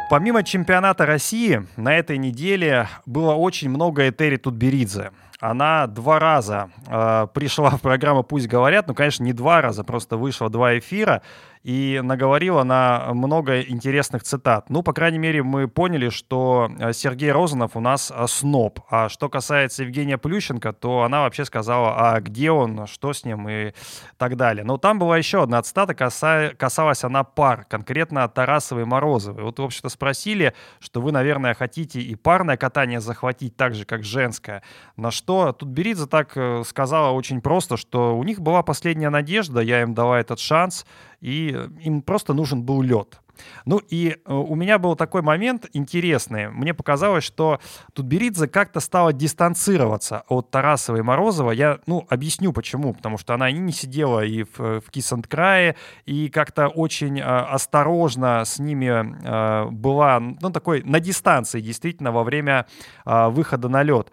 Помимо чемпионата России, на этой неделе было очень много Этери Тутберидзе она два раза э, пришла в программу «Пусть говорят», ну, конечно, не два раза, просто вышла два эфира, и наговорила на много интересных цитат. Ну, по крайней мере, мы поняли, что э, Сергей Розанов у нас э, сноб. А что касается Евгения Плющенко, то она вообще сказала, а где он, что с ним и так далее. Но там была еще одна цитата, каса... касалась она пар, конкретно Тарасовой и Морозовой. Вот, в общем-то, спросили, что вы, наверное, хотите и парное катание захватить так же, как женское. На что тут Беридзе так э, сказала очень просто, что у них была последняя надежда, я им дала этот шанс, и им просто нужен был лед. Ну и э, у меня был такой момент интересный. Мне показалось, что Тутберидзе как-то стала дистанцироваться от Тарасова и Морозова. Я, ну, объясню почему. Потому что она и не сидела и в, в Кисант-крае, и как-то очень э, осторожно с ними э, была, ну, такой на дистанции действительно во время э, выхода на лед.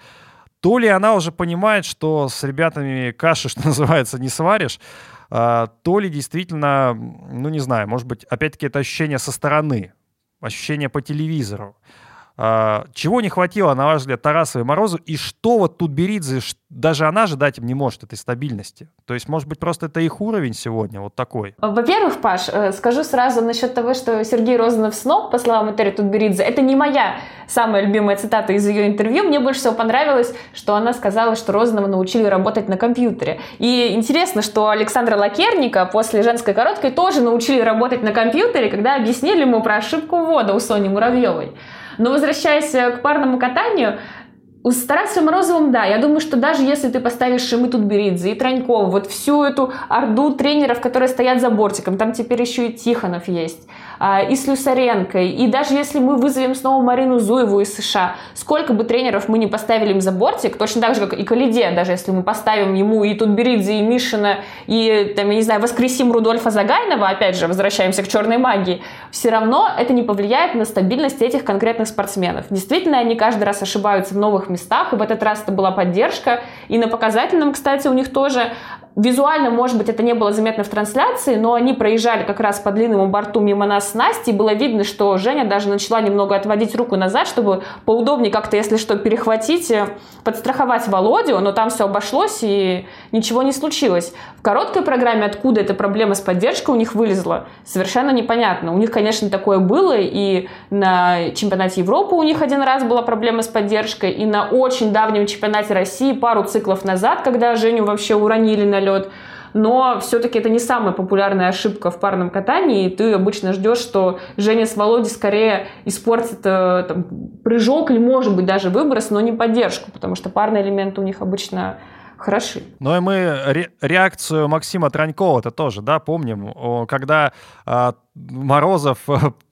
То ли она уже понимает, что с ребятами каши, что называется, не сваришь, то ли действительно, ну не знаю, может быть, опять-таки это ощущение со стороны, ощущение по телевизору. А, чего не хватило, на ваш взгляд, Тарасовой Морозу, и что вот тут Беридзе, даже она же дать им не может этой стабильности? То есть, может быть, просто это их уровень сегодня вот такой? Во-первых, Паш, э, скажу сразу насчет того, что Сергей Розанов сноб, по словам Этери Тутберидзе, это не моя самая любимая цитата из ее интервью. Мне больше всего понравилось, что она сказала, что Розанова научили работать на компьютере. И интересно, что Александра Лакерника после женской короткой тоже научили работать на компьютере, когда объяснили ему про ошибку ввода у Сони Муравьевой. Но возвращаясь э, к парному катанию, у Тарасом Морозовым, да, я думаю, что даже если ты поставишь Шимы Тутберидзе и Транькова, вот всю эту орду тренеров, которые стоят за бортиком, там теперь еще и Тихонов есть, и с Люсаренкой, и даже если мы вызовем снова Марину Зуеву из США, сколько бы тренеров мы не поставили им за бортик, точно так же, как и Калиде, даже если мы поставим ему и Тутберидзе, и Мишина, и, там, я не знаю, воскресим Рудольфа Загайнова, опять же, возвращаемся к черной магии, все равно это не повлияет на стабильность этих конкретных спортсменов. Действительно, они каждый раз ошибаются в новых местах, и в этот раз это была поддержка. И на показательном, кстати, у них тоже Визуально, может быть, это не было заметно в трансляции, но они проезжали как раз по длинному борту мимо нас с Настей, и было видно, что Женя даже начала немного отводить руку назад, чтобы поудобнее как-то, если что, перехватить, э, подстраховать Володю, но там все обошлось и ничего не случилось. В короткой программе откуда эта проблема с поддержкой у них вылезла, совершенно непонятно. У них, конечно, такое было, и на чемпионате Европы у них один раз была проблема с поддержкой, и на очень давнем чемпионате России пару циклов назад, когда Женю вообще уронили на лед. Но все-таки это не самая популярная ошибка в парном катании. И ты обычно ждешь, что Женя с Володей скорее испортит э, там, прыжок или, может быть, даже выброс, но не поддержку, потому что парные элементы у них обычно хороши. Ну и мы ре- реакцию Максима Транькова-то тоже, да, помним, когда э, Морозов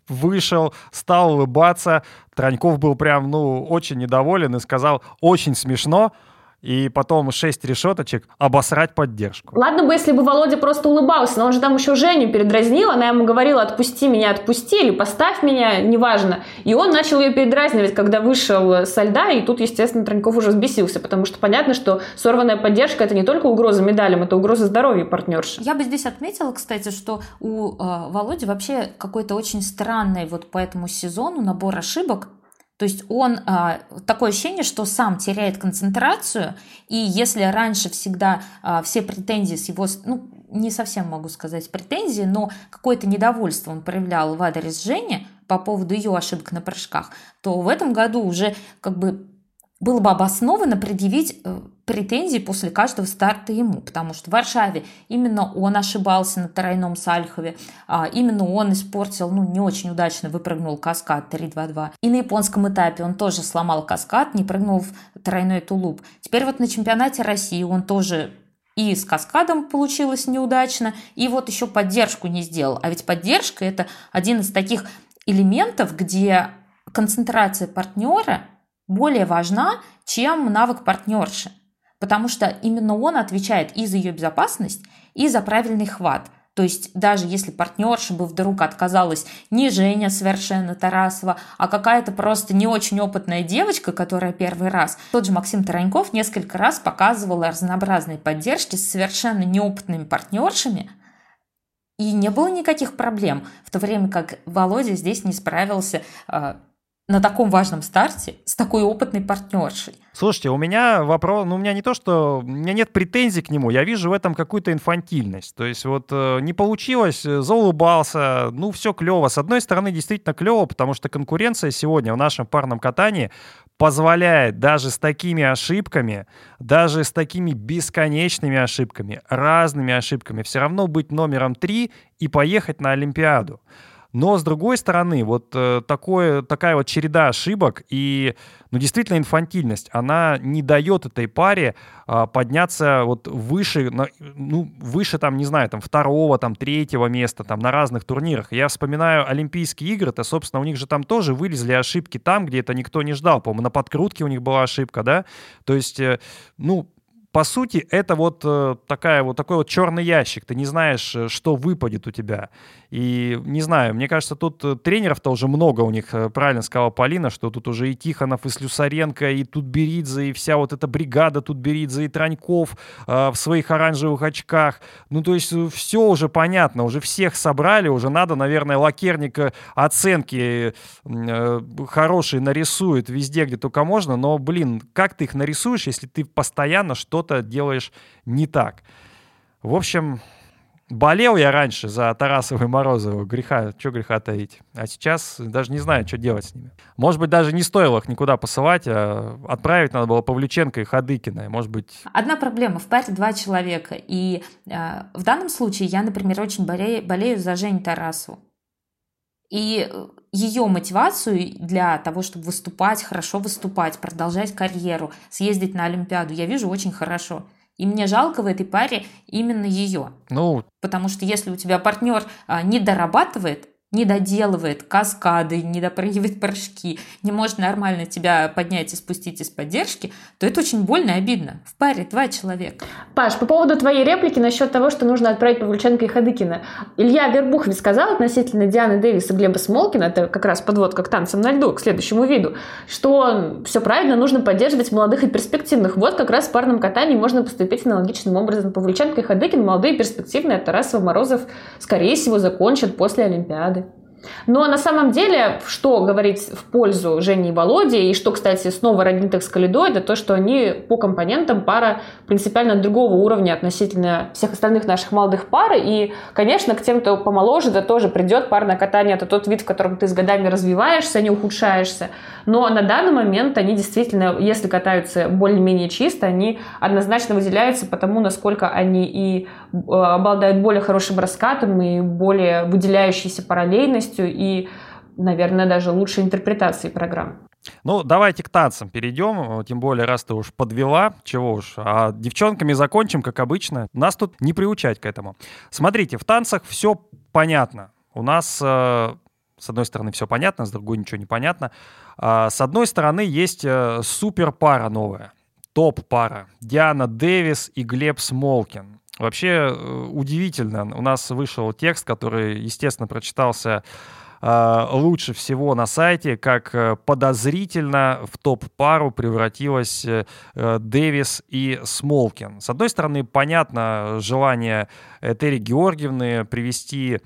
вышел, стал улыбаться, Траньков был прям, ну, очень недоволен и сказал, очень смешно, и потом шесть решеточек обосрать поддержку. Ладно бы, если бы Володя просто улыбался, но он же там еще Женю передразнил, она ему говорила, отпусти меня, отпусти, или поставь меня, неважно. И он начал ее передразнивать, когда вышел со льда, и тут, естественно, Троньков уже взбесился, потому что понятно, что сорванная поддержка — это не только угроза медалям, это угроза здоровья партнерши. Я бы здесь отметила, кстати, что у э, Володи вообще какой-то очень странный вот по этому сезону набор ошибок, То есть он а, такое ощущение, что сам теряет концентрацию, и если раньше всегда а, все претензии с его, ну не совсем могу сказать претензии, но какое-то недовольство он проявлял в адрес Жени по поводу ее ошибок на прыжках, то в этом году уже как бы было бы обоснованно предъявить э, претензии после каждого старта ему, потому что в Варшаве именно он ошибался на тройном Сальхове, а, именно он испортил, ну, не очень удачно выпрыгнул каскад 3-2-2. И на японском этапе он тоже сломал каскад, не прыгнул в тройной тулуп. Теперь вот на чемпионате России он тоже и с каскадом получилось неудачно, и вот еще поддержку не сделал. А ведь поддержка – это один из таких элементов, где концентрация партнера – более важна, чем навык партнерши, потому что именно он отвечает и за ее безопасность, и за правильный хват. То есть даже если партнерша бы вдруг отказалась не Женя совершенно Тарасова, а какая-то просто не очень опытная девочка, которая первый раз, тот же Максим Тараньков несколько раз показывал разнообразные поддержки с совершенно неопытными партнершами, и не было никаких проблем, в то время как Володя здесь не справился а, на таком важном старте с такой опытной партнершей. Слушайте, у меня вопрос, ну у меня не то, что у меня нет претензий к нему, я вижу в этом какую-то инфантильность. То есть вот э, не получилось, э, заулыбался, ну все клево. С одной стороны, действительно клево, потому что конкуренция сегодня в нашем парном катании позволяет даже с такими ошибками, даже с такими бесконечными ошибками, разными ошибками, все равно быть номером три и поехать на Олимпиаду. Но, с другой стороны, вот э, такое, такая вот череда ошибок и, ну, действительно, инфантильность, она не дает этой паре э, подняться вот выше, на, ну, выше, там, не знаю, там, второго, там, третьего места, там, на разных турнирах. Я вспоминаю Олимпийские игры, то, собственно, у них же там тоже вылезли ошибки там, где это никто не ждал. По-моему, на подкрутке у них была ошибка, да? То есть, э, ну, по сути, это вот э, такая вот такой вот черный ящик. Ты не знаешь, э, что выпадет у тебя. И не знаю, мне кажется, тут э, тренеров-то уже много у них. Правильно сказала Полина, что тут уже и Тихонов, и Слюсаренко, и тут Беридзе, и вся вот эта бригада тут Беридзе, и Траньков э, в своих оранжевых очках. Ну, то есть все уже понятно, уже всех собрали, уже надо, наверное, лакерника оценки э, хорошие нарисует везде, где только можно. Но, блин, как ты их нарисуешь, если ты постоянно что-то что-то делаешь не так. В общем, болел я раньше за Тарасова и Морозова. Греха, что греха таить. А сейчас даже не знаю, что делать с ними. Может быть, даже не стоило их никуда посылать, а отправить надо было Павлюченко и Хадыкина. Может быть... Одна проблема. В паре два человека. И э, в данном случае я, например, очень болею, болею за Женю Тарасову. И ее мотивацию для того, чтобы выступать, хорошо выступать, продолжать карьеру, съездить на Олимпиаду, я вижу очень хорошо. И мне жалко в этой паре именно ее. Ну, Потому что если у тебя партнер а, не дорабатывает, не доделывает каскады, не допрыгивает прыжки, не может нормально тебя поднять и спустить из поддержки, то это очень больно и обидно. В паре два человека. Паш, по поводу твоей реплики насчет того, что нужно отправить Павлюченко и Хадыкина. Илья Вербух сказал относительно Дианы Дэвис и Глеба Смолкина, это как раз подводка к танцам на льду, к следующему виду, что все правильно, нужно поддерживать молодых и перспективных. Вот как раз в парном катании можно поступить аналогичным образом. Павлюченко и Хадыкин, молодые и перспективные, а Тарасов Морозов, скорее всего, закончат после Олимпиады. Но на самом деле, что говорить в пользу Жени и Володи, и что, кстати, снова роднит их с Калидой, это то, что они по компонентам пара принципиально другого уровня относительно всех остальных наших молодых пар. И, конечно, к тем, кто помоложе, это тоже придет парное катание. Это тот вид, в котором ты с годами развиваешься, не ухудшаешься. Но на данный момент они действительно, если катаются более-менее чисто, они однозначно выделяются потому, насколько они и э, обладают более хорошим раскатом и более выделяющейся параллельностью и, наверное, даже лучшей интерпретацией программ. Ну, давайте к танцам перейдем, тем более, раз ты уж подвела, чего уж. А девчонками закончим, как обычно. Нас тут не приучать к этому. Смотрите, в танцах все понятно. У нас э, с одной стороны, все понятно, с другой ничего не понятно. А, с одной стороны, есть э, супер пара новая, топ-пара. Диана Дэвис и Глеб Смолкин. Вообще э, удивительно. У нас вышел текст, который, естественно, прочитался э, лучше всего на сайте, как подозрительно в топ-пару превратилась Дэвис и Смолкин. С одной стороны, понятно желание Этери Георгиевны привести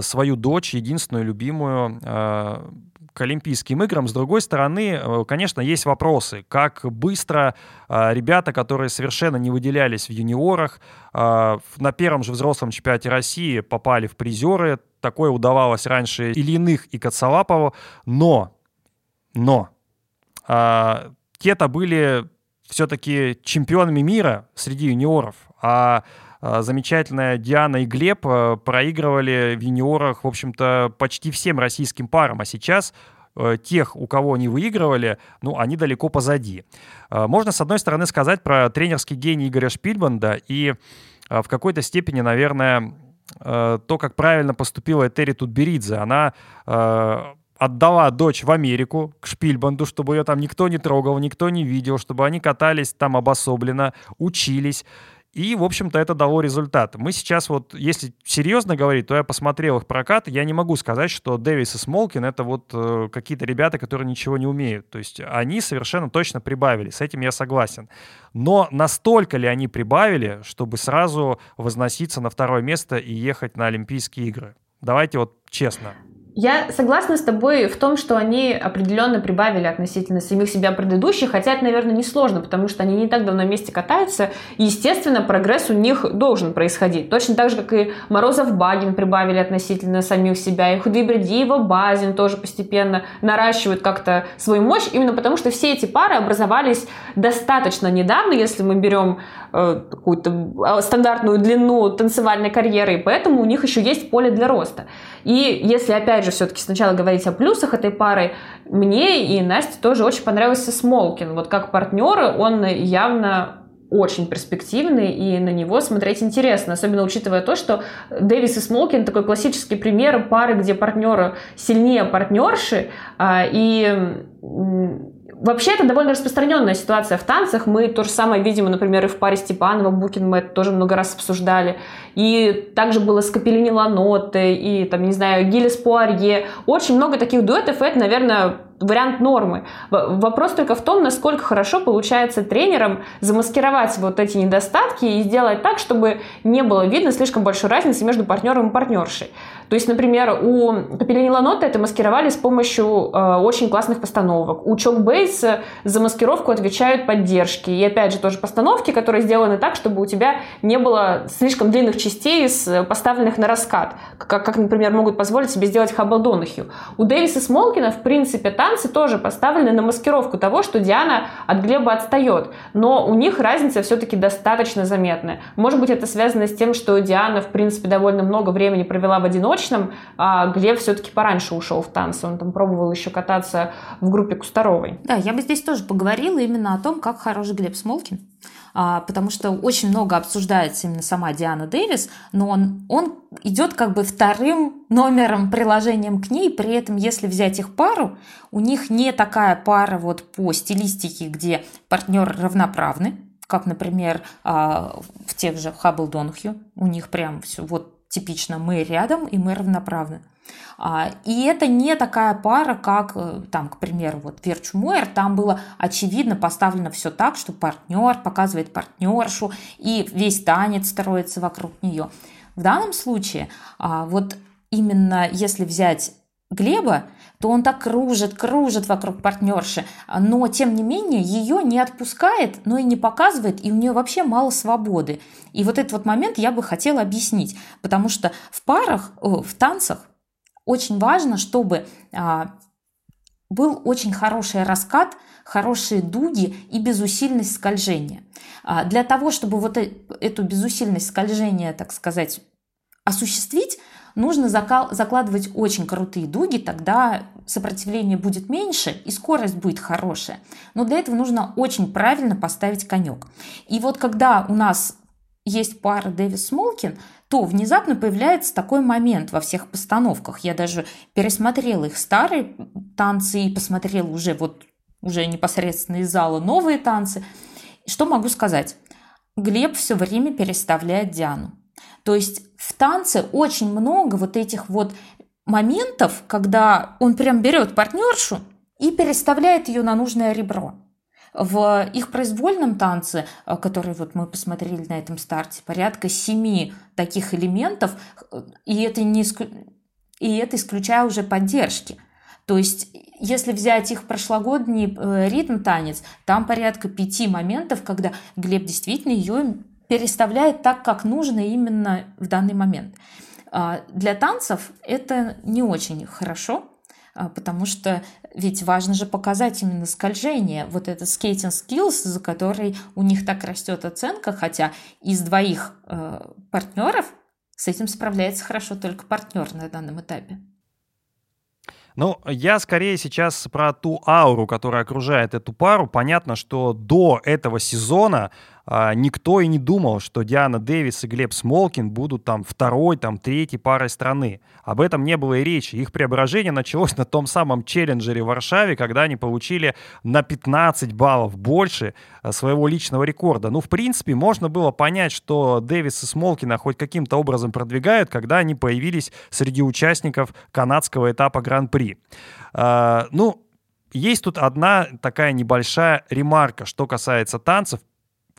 свою дочь, единственную любимую, э, к Олимпийским играм. С другой стороны, э, конечно, есть вопросы, как быстро э, ребята, которые совершенно не выделялись в юниорах, э, на первом же взрослом чемпионате России попали в призеры. Такое удавалось раньше Ильиных и Коцалапову. Но, но, те-то были все-таки чемпионами мира среди юниоров, а, замечательная Диана и Глеб а, проигрывали в юниорах, в общем-то, почти всем российским парам, а сейчас э, тех, у кого они выигрывали, ну, они далеко позади. А, можно, с одной стороны, сказать про тренерский гений Игоря Шпильбанда и в какой-то степени, наверное, э, то, как правильно поступила Этери Тутберидзе. Она э, отдала дочь в Америку, к Шпильбанду, чтобы ее там никто не трогал, никто не видел, чтобы они катались там обособленно, учились. И, в общем-то, это дало результат. Мы сейчас вот, если серьезно говорить, то я посмотрел их прокат, я не могу сказать, что Дэвис и Смолкин — это вот э, какие-то ребята, которые ничего не умеют. То есть они совершенно точно прибавили, с этим я согласен. Но настолько ли они прибавили, чтобы сразу возноситься на второе место и ехать на Олимпийские игры? Давайте вот честно. Я согласна с тобой в том, что они определенно прибавили относительно самих себя предыдущих, хотя это, наверное, несложно, потому что они не так давно вместе катаются, естественно, прогресс у них должен происходить. Точно так же, как и Морозов Багин прибавили относительно самих себя, и Худыбердиева Базин тоже постепенно наращивают как-то свою мощь, именно потому что все эти пары образовались достаточно недавно, если мы берем э, какую-то а, стандартную длину танцевальной карьеры, и поэтому у них еще есть поле для роста. И если, опять же, все-таки сначала говорить о плюсах этой пары, мне и Насте тоже очень понравился Смолкин. Вот как партнеры он явно очень перспективный, и на него смотреть интересно, особенно учитывая то, что Дэвис и Смолкин такой классический пример пары, где партнеры сильнее партнерши, а, и Вообще, это довольно распространенная ситуация в танцах. Мы то же самое видим, например, и в паре Степанова, Букин мы это тоже много раз обсуждали. И также было с Капеллини Ланоте, и, там, не знаю, Гиллис Пуарье. Очень много таких дуэтов, и это, наверное, вариант нормы. Вопрос только в том, насколько хорошо получается тренерам замаскировать вот эти недостатки и сделать так, чтобы не было видно слишком большой разницы между партнером и партнершей. То есть, например, у Капеллини Ланота это маскировали с помощью э, очень классных постановок. У Чок Бейс за маскировку отвечают поддержки. И опять же, тоже постановки, которые сделаны так, чтобы у тебя не было слишком длинных частей, поставленных на раскат, как, как например, могут позволить себе сделать Хаббл Донахью. У Дэвиса Смолкина, в принципе, танцы тоже поставлены на маскировку того, что Диана от Глеба отстает. Но у них разница все-таки достаточно заметная. Может быть, это связано с тем, что Диана, в принципе, довольно много времени провела в одиночестве, одиночном, а Глеб все-таки пораньше ушел в танцы. Он там пробовал еще кататься в группе Кустаровой. Да, я бы здесь тоже поговорила именно о том, как хорош Глеб Смолкин. А, потому что очень много обсуждается именно сама Диана Дэвис, но он, он идет как бы вторым номером, приложением к ней, при этом, если взять их пару, у них не такая пара вот по стилистике, где партнеры равноправны, как, например, а, в тех же Хаббл Донхью, у них прям все вот типично мы рядом и мы равноправны. А, и это не такая пара, как, э, там, к примеру, вот Верчу Мойер, там было очевидно поставлено все так, что партнер показывает партнершу, и весь танец строится вокруг нее. В данном случае, а, вот именно если взять Глеба, то он так кружит, кружит вокруг партнерши, но тем не менее ее не отпускает, но и не показывает, и у нее вообще мало свободы. И вот этот вот момент я бы хотела объяснить, потому что в парах, в танцах очень важно, чтобы а, был очень хороший раскат, хорошие дуги и безусильность скольжения. А, для того, чтобы вот э, эту безусильность скольжения, так сказать, осуществить, нужно закладывать очень крутые дуги, тогда сопротивление будет меньше и скорость будет хорошая. Но для этого нужно очень правильно поставить конек. И вот когда у нас есть пара Дэвис Смолкин, то внезапно появляется такой момент во всех постановках. Я даже пересмотрела их старые танцы и посмотрела уже вот уже непосредственно из зала новые танцы. Что могу сказать? Глеб все время переставляет Диану. То есть в танце очень много вот этих вот моментов, когда он прям берет партнершу и переставляет ее на нужное ребро. В их произвольном танце, э, который вот мы посмотрели на этом старте, порядка семи таких элементов, и это, не, и это исключая уже поддержки. То есть, если взять их прошлогодний э, ритм-танец, там порядка пяти моментов, когда Глеб действительно ее переставляет так, как нужно именно в данный момент. А, для танцев это не очень хорошо, а, потому что ведь важно же показать именно скольжение, вот это skating skills, за который у них так растет оценка, хотя из двоих э, партнеров с этим справляется хорошо только партнер на данном этапе. Ну, я скорее сейчас про ту ауру, которая окружает эту пару. Понятно, что до этого сезона а, никто и не думал, что Диана Дэвис и Глеб Смолкин будут там второй, там третьей парой страны. Об этом не было и речи. Их преображение началось на том самом челленджере в Варшаве, когда они получили на 15 баллов больше а, своего личного рекорда. Ну, в принципе, можно было понять, что Дэвис и Смолкина хоть каким-то образом продвигают, когда они появились среди участников канадского этапа Гран-при. А, ну, есть тут одна такая небольшая ремарка, что касается танцев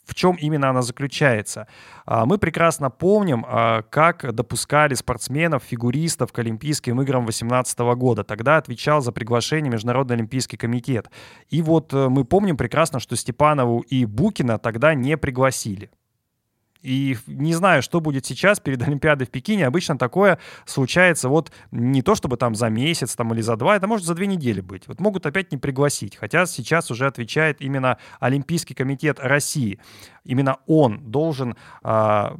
в чем именно она заключается. А, мы прекрасно помним, а, как допускали спортсменов, фигуристов к Олимпийским играм 2018 года. Тогда отвечал за приглашение Международный Олимпийский комитет. И вот э, мы помним прекрасно, что Степанову и Букина тогда не пригласили. И не знаю, что будет сейчас перед Олимпиадой в Пекине. Обычно такое случается вот не то чтобы там за месяц там, или за два, это может за две недели быть. Вот могут опять не пригласить. Хотя сейчас уже отвечает именно Олимпийский комитет России. Именно он должен а,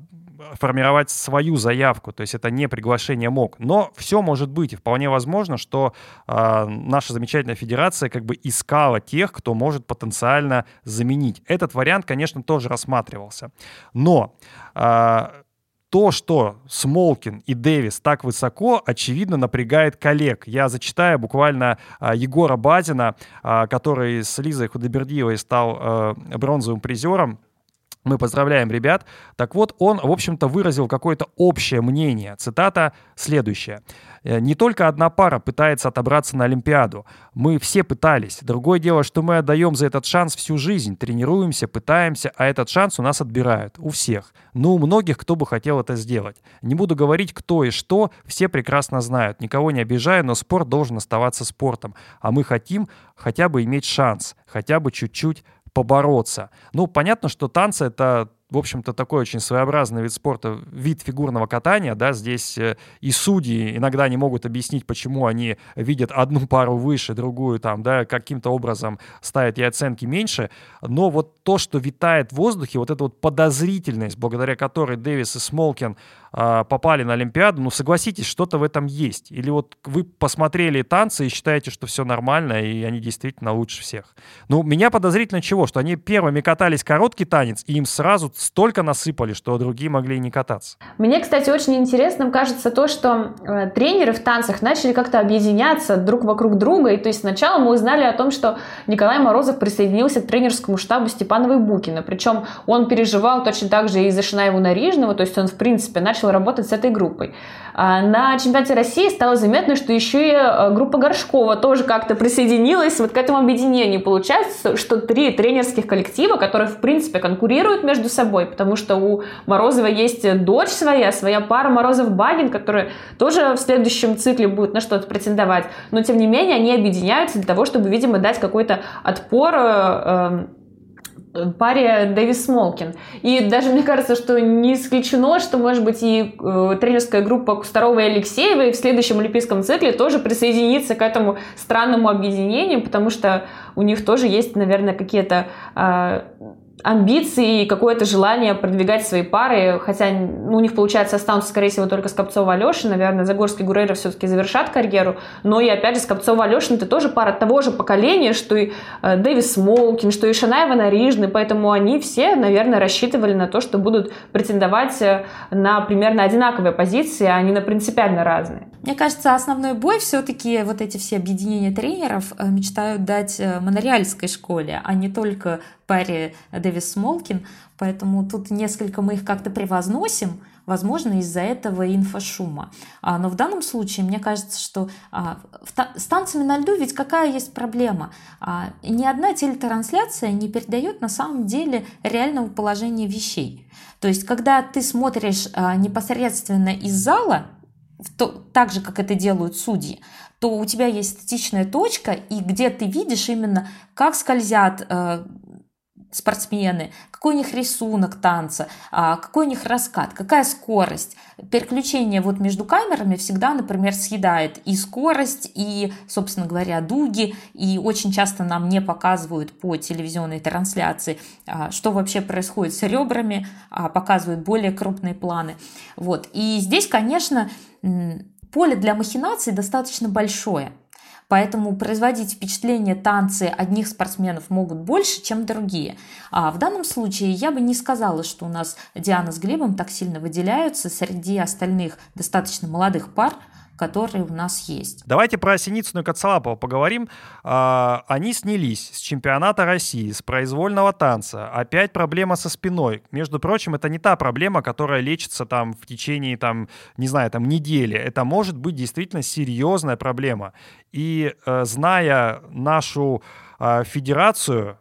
формировать свою заявку, то есть это не приглашение МОК. Но все может быть, и вполне возможно, что э, наша замечательная федерация как бы искала тех, кто может потенциально заменить. Этот вариант, конечно, тоже рассматривался. Но э, то, что Смолкин и Дэвис так высоко, очевидно, напрягает коллег. Я зачитаю буквально а, Егора Базина, который с Лизой Худобердиевой стал бронзовым призером мы поздравляем ребят. Так вот, он, в общем-то, выразил какое-то общее мнение. Цитата следующая. «Э, «Не только одна пара пытается отобраться на Олимпиаду. Мы все пытались. Другое дело, что мы отдаем за этот шанс всю жизнь. Тренируемся, пытаемся, а этот шанс у нас отбирают. У всех. Ну, у многих, кто бы хотел это сделать. Не буду говорить, кто и что. Все прекрасно знают. Никого не обижаю, но спорт должен оставаться спортом. А мы хотим хотя бы иметь шанс. Хотя бы чуть-чуть побороться. Ну, понятно, что танцы — это в общем-то, такой очень своеобразный вид спорта, вид фигурного катания, да, здесь э, и судьи иногда не могут объяснить, почему они видят одну пару выше, другую там, да, каким-то образом ставят ей оценки меньше, но вот то, что витает в воздухе, вот эта вот подозрительность, благодаря которой Дэвис и Смолкин попали на Олимпиаду, ну, согласитесь, что-то в этом есть. Или вот вы посмотрели танцы и считаете, что все нормально, и они действительно лучше всех. Ну, меня подозрительно чего? Что они первыми катались короткий танец, и им сразу столько насыпали, что другие могли и не кататься. Мне, кстати, очень интересным кажется то, что э, тренеры в танцах начали как-то объединяться друг вокруг друга. И то есть сначала мы узнали о том, что Николай Морозов присоединился к тренерскому штабу Степановой Букина. Причем он переживал точно так же и за Шинаеву Нарижного, то есть он, в принципе, начал работать с этой группой. А на чемпионате России стало заметно, что еще и э, группа Горшкова тоже как-то присоединилась вот к этому объединению. Получается, что три тренерских коллектива, которые, в принципе, конкурируют между собой, собой, потому что у Морозова есть дочь своя, своя пара Морозов-Багин, которая тоже в следующем цикле будет на что-то претендовать, но тем не менее они объединяются для того, чтобы, видимо, дать какой-то отпор э, э, паре Дэвис Смолкин. И даже мне кажется, что не исключено, что, может быть, и э, тренерская группа Кустарова и Алексеева в следующем олимпийском цикле тоже присоединится к этому странному объединению, потому что у них тоже есть, наверное, какие-то э, амбиции и какое-то желание продвигать свои пары, хотя ну, у них, получается, останутся, скорее всего, только Скопцова Алешин, наверное, Загорский Гурейров все-таки завершат карьеру, но и, опять же, Скопцова Алешин это тоже пара того же поколения, что и э, Дэвис Молкин, что и Шанаева Нарижный, поэтому они все, наверное, рассчитывали на то, что будут претендовать э, на примерно одинаковые позиции, а не на принципиально разные. Мне кажется, основной бой все-таки вот эти все объединения тренеров э, мечтают дать монореальской школе, а не только паре Дэвис Смолкин, поэтому тут несколько мы их как-то превозносим, возможно, из-за этого инфошума. А, но в данном случае, мне кажется, что а, с танцами на льду ведь какая есть проблема? А, ни одна телетрансляция не передает на самом деле реального положения вещей. То есть, когда ты смотришь непосредственно из зала, то, так же, как это делают судьи, то у тебя есть статичная точка, и где ты видишь именно, как скользят э, спортсмены, какой у них рисунок танца, а, какой у них раскат, какая скорость. Переключение вот между камерами всегда, например, съедает и скорость, и, собственно говоря, дуги, и очень часто нам не показывают по телевизионной трансляции, а, что вообще происходит с ребрами, а, показывают более крупные планы. Вот. И здесь, конечно, поле для махинаций достаточно большое. Поэтому производить впечатление танцы одних спортсменов могут больше, чем другие. А в данном случае я бы не сказала, что у нас Диана с Глебом так сильно выделяются среди остальных достаточно молодых пар, которые у нас есть. Давайте про Синицыну и Коцалапова поговорим. А, они снялись с чемпионата России, с произвольного танца. Опять проблема со спиной. Между прочим, это не та проблема, которая лечится там в течение, там, не знаю, там, недели. Это может быть действительно серьезная проблема. И э, зная нашу э, федерацию,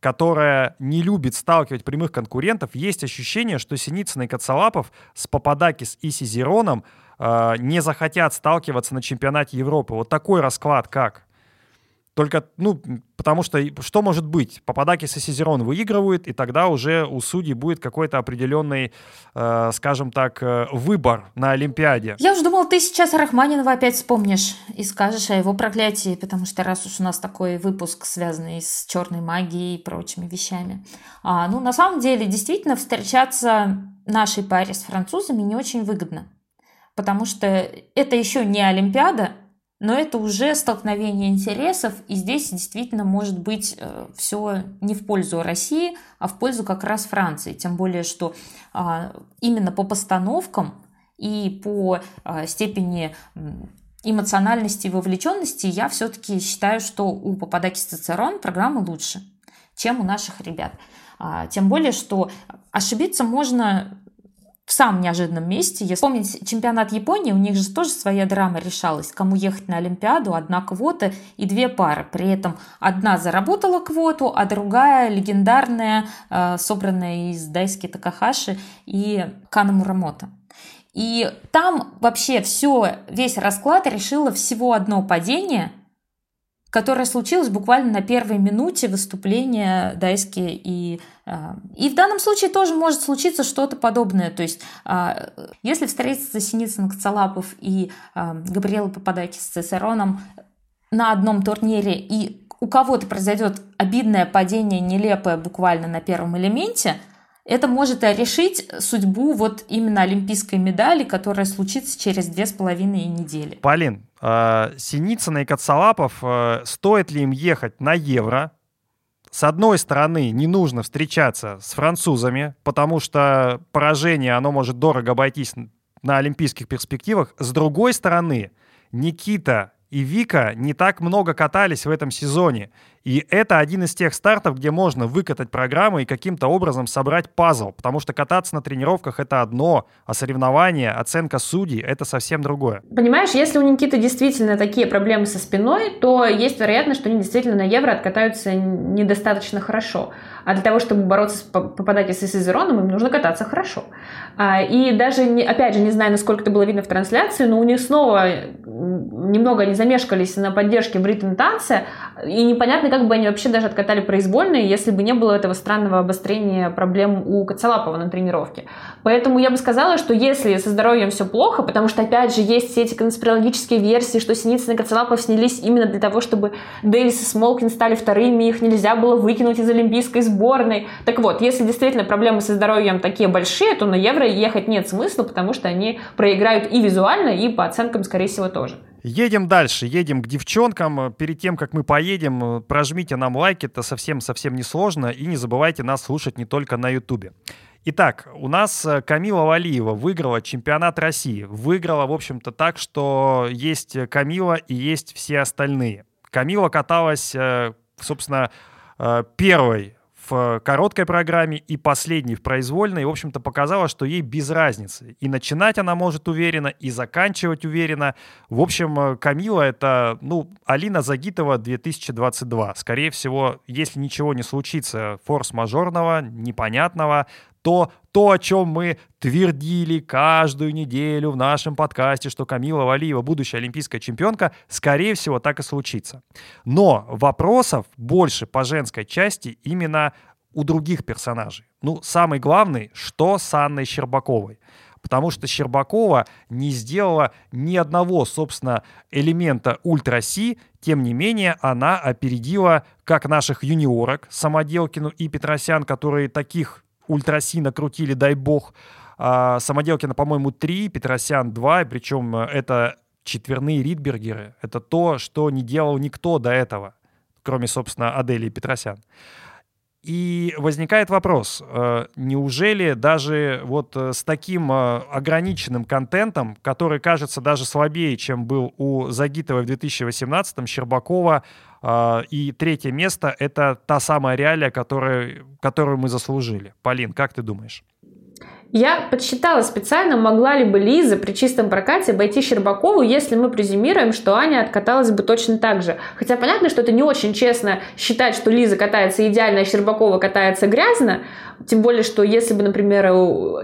которая не любит сталкивать прямых конкурентов, есть ощущение, что Синицын и Коцалапов с Пападакис и Сизероном э, не захотят сталкиваться на чемпионате Европы. Вот такой расклад как? Только, ну, потому что что может быть? Пападакис и Сизерон выигрывают, и тогда уже у судей будет какой-то определенный, э, скажем так, э, выбор на Олимпиаде. Я уже думал, ты сейчас Рахманинова опять вспомнишь и скажешь о его проклятии, потому что раз уж у нас такой выпуск, связанный с черной магией и прочими вещами. А, ну, на самом деле, действительно, встречаться нашей паре с французами не очень выгодно потому что это еще не Олимпиада, но это уже столкновение интересов, и здесь действительно может быть э, все не в пользу России, а в пользу как раз Франции. Тем более, что а, именно по постановкам и по а, степени эмоциональности и вовлеченности я все-таки считаю, что у Пападакис Цицерон программа лучше, чем у наших ребят. А, тем более, что ошибиться можно в самом неожиданном месте. Если вспомнить чемпионат Японии, у них же тоже своя драма решалась, кому ехать на Олимпиаду, одна квота и две пары. При этом одна заработала квоту, а другая легендарная, э, собранная из Дайски Такахаши и Кана Мурамото. И там вообще все, весь расклад решило всего одно падение – которое случилось буквально на первой минуте выступления Дайски. И, а, и в данном случае тоже может случиться что-то подобное. То есть, а, если встретиться Синицын Кацалапов и а, Габриэла Попадаки с Цесароном на одном турнире, и у кого-то произойдет обидное падение, нелепое буквально на первом элементе – это может решить судьбу вот именно олимпийской медали, которая случится через две с половиной недели. Полин, Синицына и Кацалапов, э, стоит ли им ехать на Евро? С одной стороны, не нужно встречаться с французами, потому что поражение, оно может дорого обойтись на олимпийских перспективах. С другой стороны, Никита и Вика не так много катались в этом сезоне. И это один из тех стартов, где можно выкатать программу и каким-то образом собрать пазл, потому что кататься на тренировках — это одно, а соревнования, оценка судей — это совсем другое. Понимаешь, если у Никиты действительно такие проблемы со спиной, то есть вероятность, что они действительно на Евро откатаются недостаточно хорошо. А для того, чтобы бороться с попадать с Изероном, им нужно кататься хорошо. А, и даже, опять же, не знаю, насколько это было видно в трансляции, но у них снова немного они замешкались на поддержке британ танца, и непонятно, как бы они вообще даже откатали произвольные, если бы не было этого странного обострения проблем у Коцалапова на тренировке. Поэтому я бы сказала, что если со здоровьем все плохо, потому что, опять же, есть все эти конспирологические версии, что Синицын и Коцалапов снялись именно для того, чтобы Дэвис и Смолкин стали вторыми, их нельзя было выкинуть из олимпийской сборной. Так вот, если действительно проблемы со здоровьем такие большие, то на Евро ехать нет смысла, потому что они проиграют и визуально, и по оценкам, скорее всего, тоже. Едем дальше, едем к девчонкам. Перед тем, как мы поедем, прожмите нам лайк, это совсем-совсем не сложно. И не забывайте нас слушать не только на Ютубе. Итак, у нас э, Камила Валиева выиграла чемпионат России. Выиграла, в общем-то, так, что есть Камила и есть все остальные. Камила каталась, э, собственно, э, первой в короткой программе и последней в произвольной, в общем-то, показала, что ей без разницы. И начинать она может уверенно, и заканчивать уверенно. В общем, э, Камила — это, ну, Алина Загитова 2022. Скорее всего, если ничего не случится форс-мажорного, непонятного, то то, о чем мы твердили каждую неделю в нашем подкасте, что Камила Валиева будущая олимпийская чемпионка, скорее всего, так и случится. Но вопросов больше по женской части именно у других персонажей. Ну, самый главный, что с Анной Щербаковой потому что Щербакова не сделала ни одного, собственно, элемента ультра-си, тем не менее она опередила как наших юниорок Самоделкину и Петросян, которые таких ультра-си накрутили, дай бог, а, Самоделкина, по-моему, 3, Петросян 2, причем это четверные ридбергеры. Это то, что не делал никто до этого, кроме, собственно, Адели и Петросян. И возникает вопрос, э, неужели даже вот э, с таким э, ограниченным контентом, который кажется даже слабее, чем был у Загитовой в 2018-м, Щербакова, и третье место — это та самая реалия, которую, которую мы заслужили. Полин, как ты думаешь? Я подсчитала специально, могла ли бы Лиза при чистом прокате обойти Щербакову, если мы презюмируем, что Аня откаталась бы точно так же. Хотя понятно, что это не очень честно считать, что Лиза катается идеально, а Щербакова катается грязно. Тем более, что если бы, например,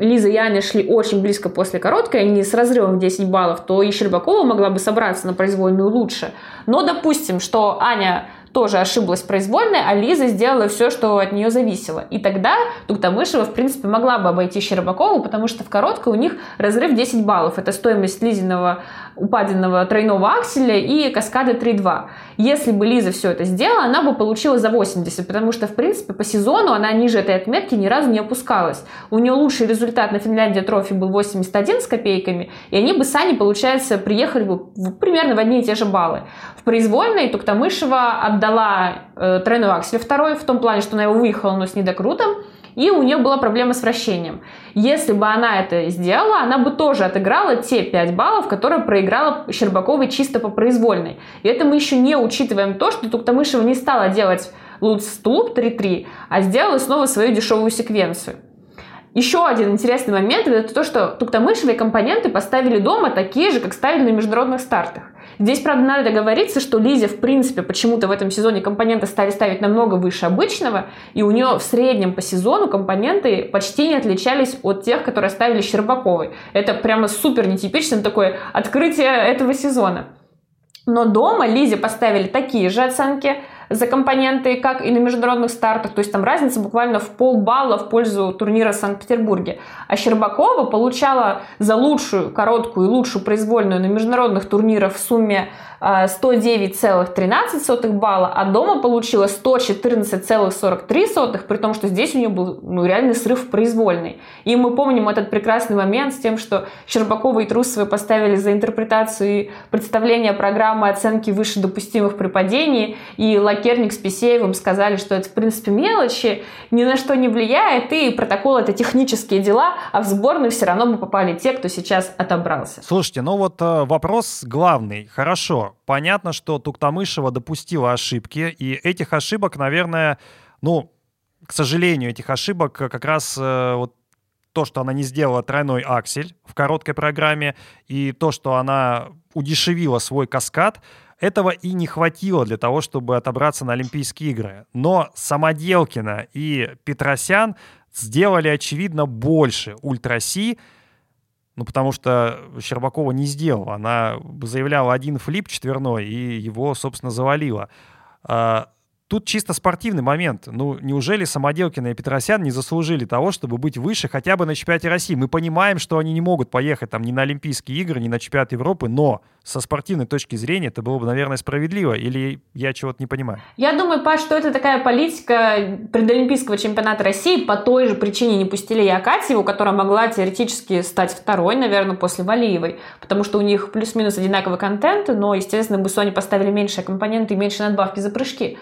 Лиза и Аня шли очень близко после короткой, они с разрывом в 10 баллов, то и Щербакова могла бы собраться на произвольную лучше. Но допустим, что Аня тоже ошиблась произвольной, а Лиза сделала все, что от нее зависело. И тогда Туктамышева, в принципе, могла бы обойти Щербакову, потому что в короткой у них разрыв 10 баллов. Это стоимость Лизиного упаденного тройного акселя и каскады 3.2. Если бы Лиза все это сделала, она бы получила за 80, потому что, в принципе, по сезону она ниже этой отметки ни разу не опускалась. У нее лучший результат на Финляндия трофи был 81 с копейками, и они бы с Аней, получается, приехали бы примерно в одни и те же баллы. В произвольной Туктамышева отдала э, тройной аксель второй, в том плане, что она его выехала, но с недокрутом, и у нее была проблема с вращением. Если бы она это сделала, она бы тоже отыграла те 5 баллов, которые проиграла Щербаковой чисто по произвольной. И это мы еще не учитываем то, что Туктамышева не стала делать лут-стулуп 3-3, а сделала снова свою дешевую секвенцию. Еще один интересный момент это то, что туктамышевые компоненты поставили дома такие же, как ставили на международных стартах. Здесь, правда, надо договориться, что Лизе, в принципе, почему-то в этом сезоне компоненты стали ставить намного выше обычного, и у нее в среднем по сезону компоненты почти не отличались от тех, которые ставили Щербаковой. Это прямо супер нетипичное такое открытие этого сезона. Но дома Лизе поставили такие же оценки – за компоненты, как и на международных стартах. То есть там разница буквально в полбалла в пользу турнира в Санкт-Петербурге. А Щербакова получала за лучшую короткую и лучшую произвольную на международных турнирах в сумме 109,13 балла, а дома получила 114,43, при том, что здесь у нее был ну, реальный срыв произвольный. И мы помним этот прекрасный момент с тем, что Щербакова и Трусовой поставили за интерпретацию и представление программы оценки выше допустимых при падении, и Лакерник с Писеевым сказали, что это, в принципе, мелочи, ни на что не влияет, и протокол — это технические дела, а в сборную все равно бы попали те, кто сейчас отобрался. Слушайте, ну вот э, вопрос главный. Хорошо, понятно, что Туктамышева допустила ошибки, и этих ошибок, наверное, ну, к сожалению, этих ошибок как раз э, вот то, что она не сделала тройной аксель в короткой программе, и то, что она удешевила свой каскад, этого и не хватило для того, чтобы отобраться на Олимпийские игры. Но Самоделкина и Петросян сделали, очевидно, больше ультраси, ну, потому что Щербакова не сделала. Она заявляла один флип четверной, и его, собственно, завалила. А, Тут чисто спортивный момент. Ну, неужели Самоделкина и Петросян не заслужили того, чтобы быть выше хотя бы на чемпионате России? Мы понимаем, что они не могут поехать там ни на Олимпийские игры, ни на чемпионат Европы, но со спортивной точки зрения это было бы, наверное, справедливо. Или я чего-то не понимаю? Я думаю, Паш, что это такая политика предолимпийского чемпионата России по той же причине не пустили и Акатьеву, которая могла теоретически стать второй, наверное, после Валиевой, потому что у них плюс-минус одинаковый контент, но, естественно, Бусони поставили меньше компоненты и меньше надбавки за прыжки.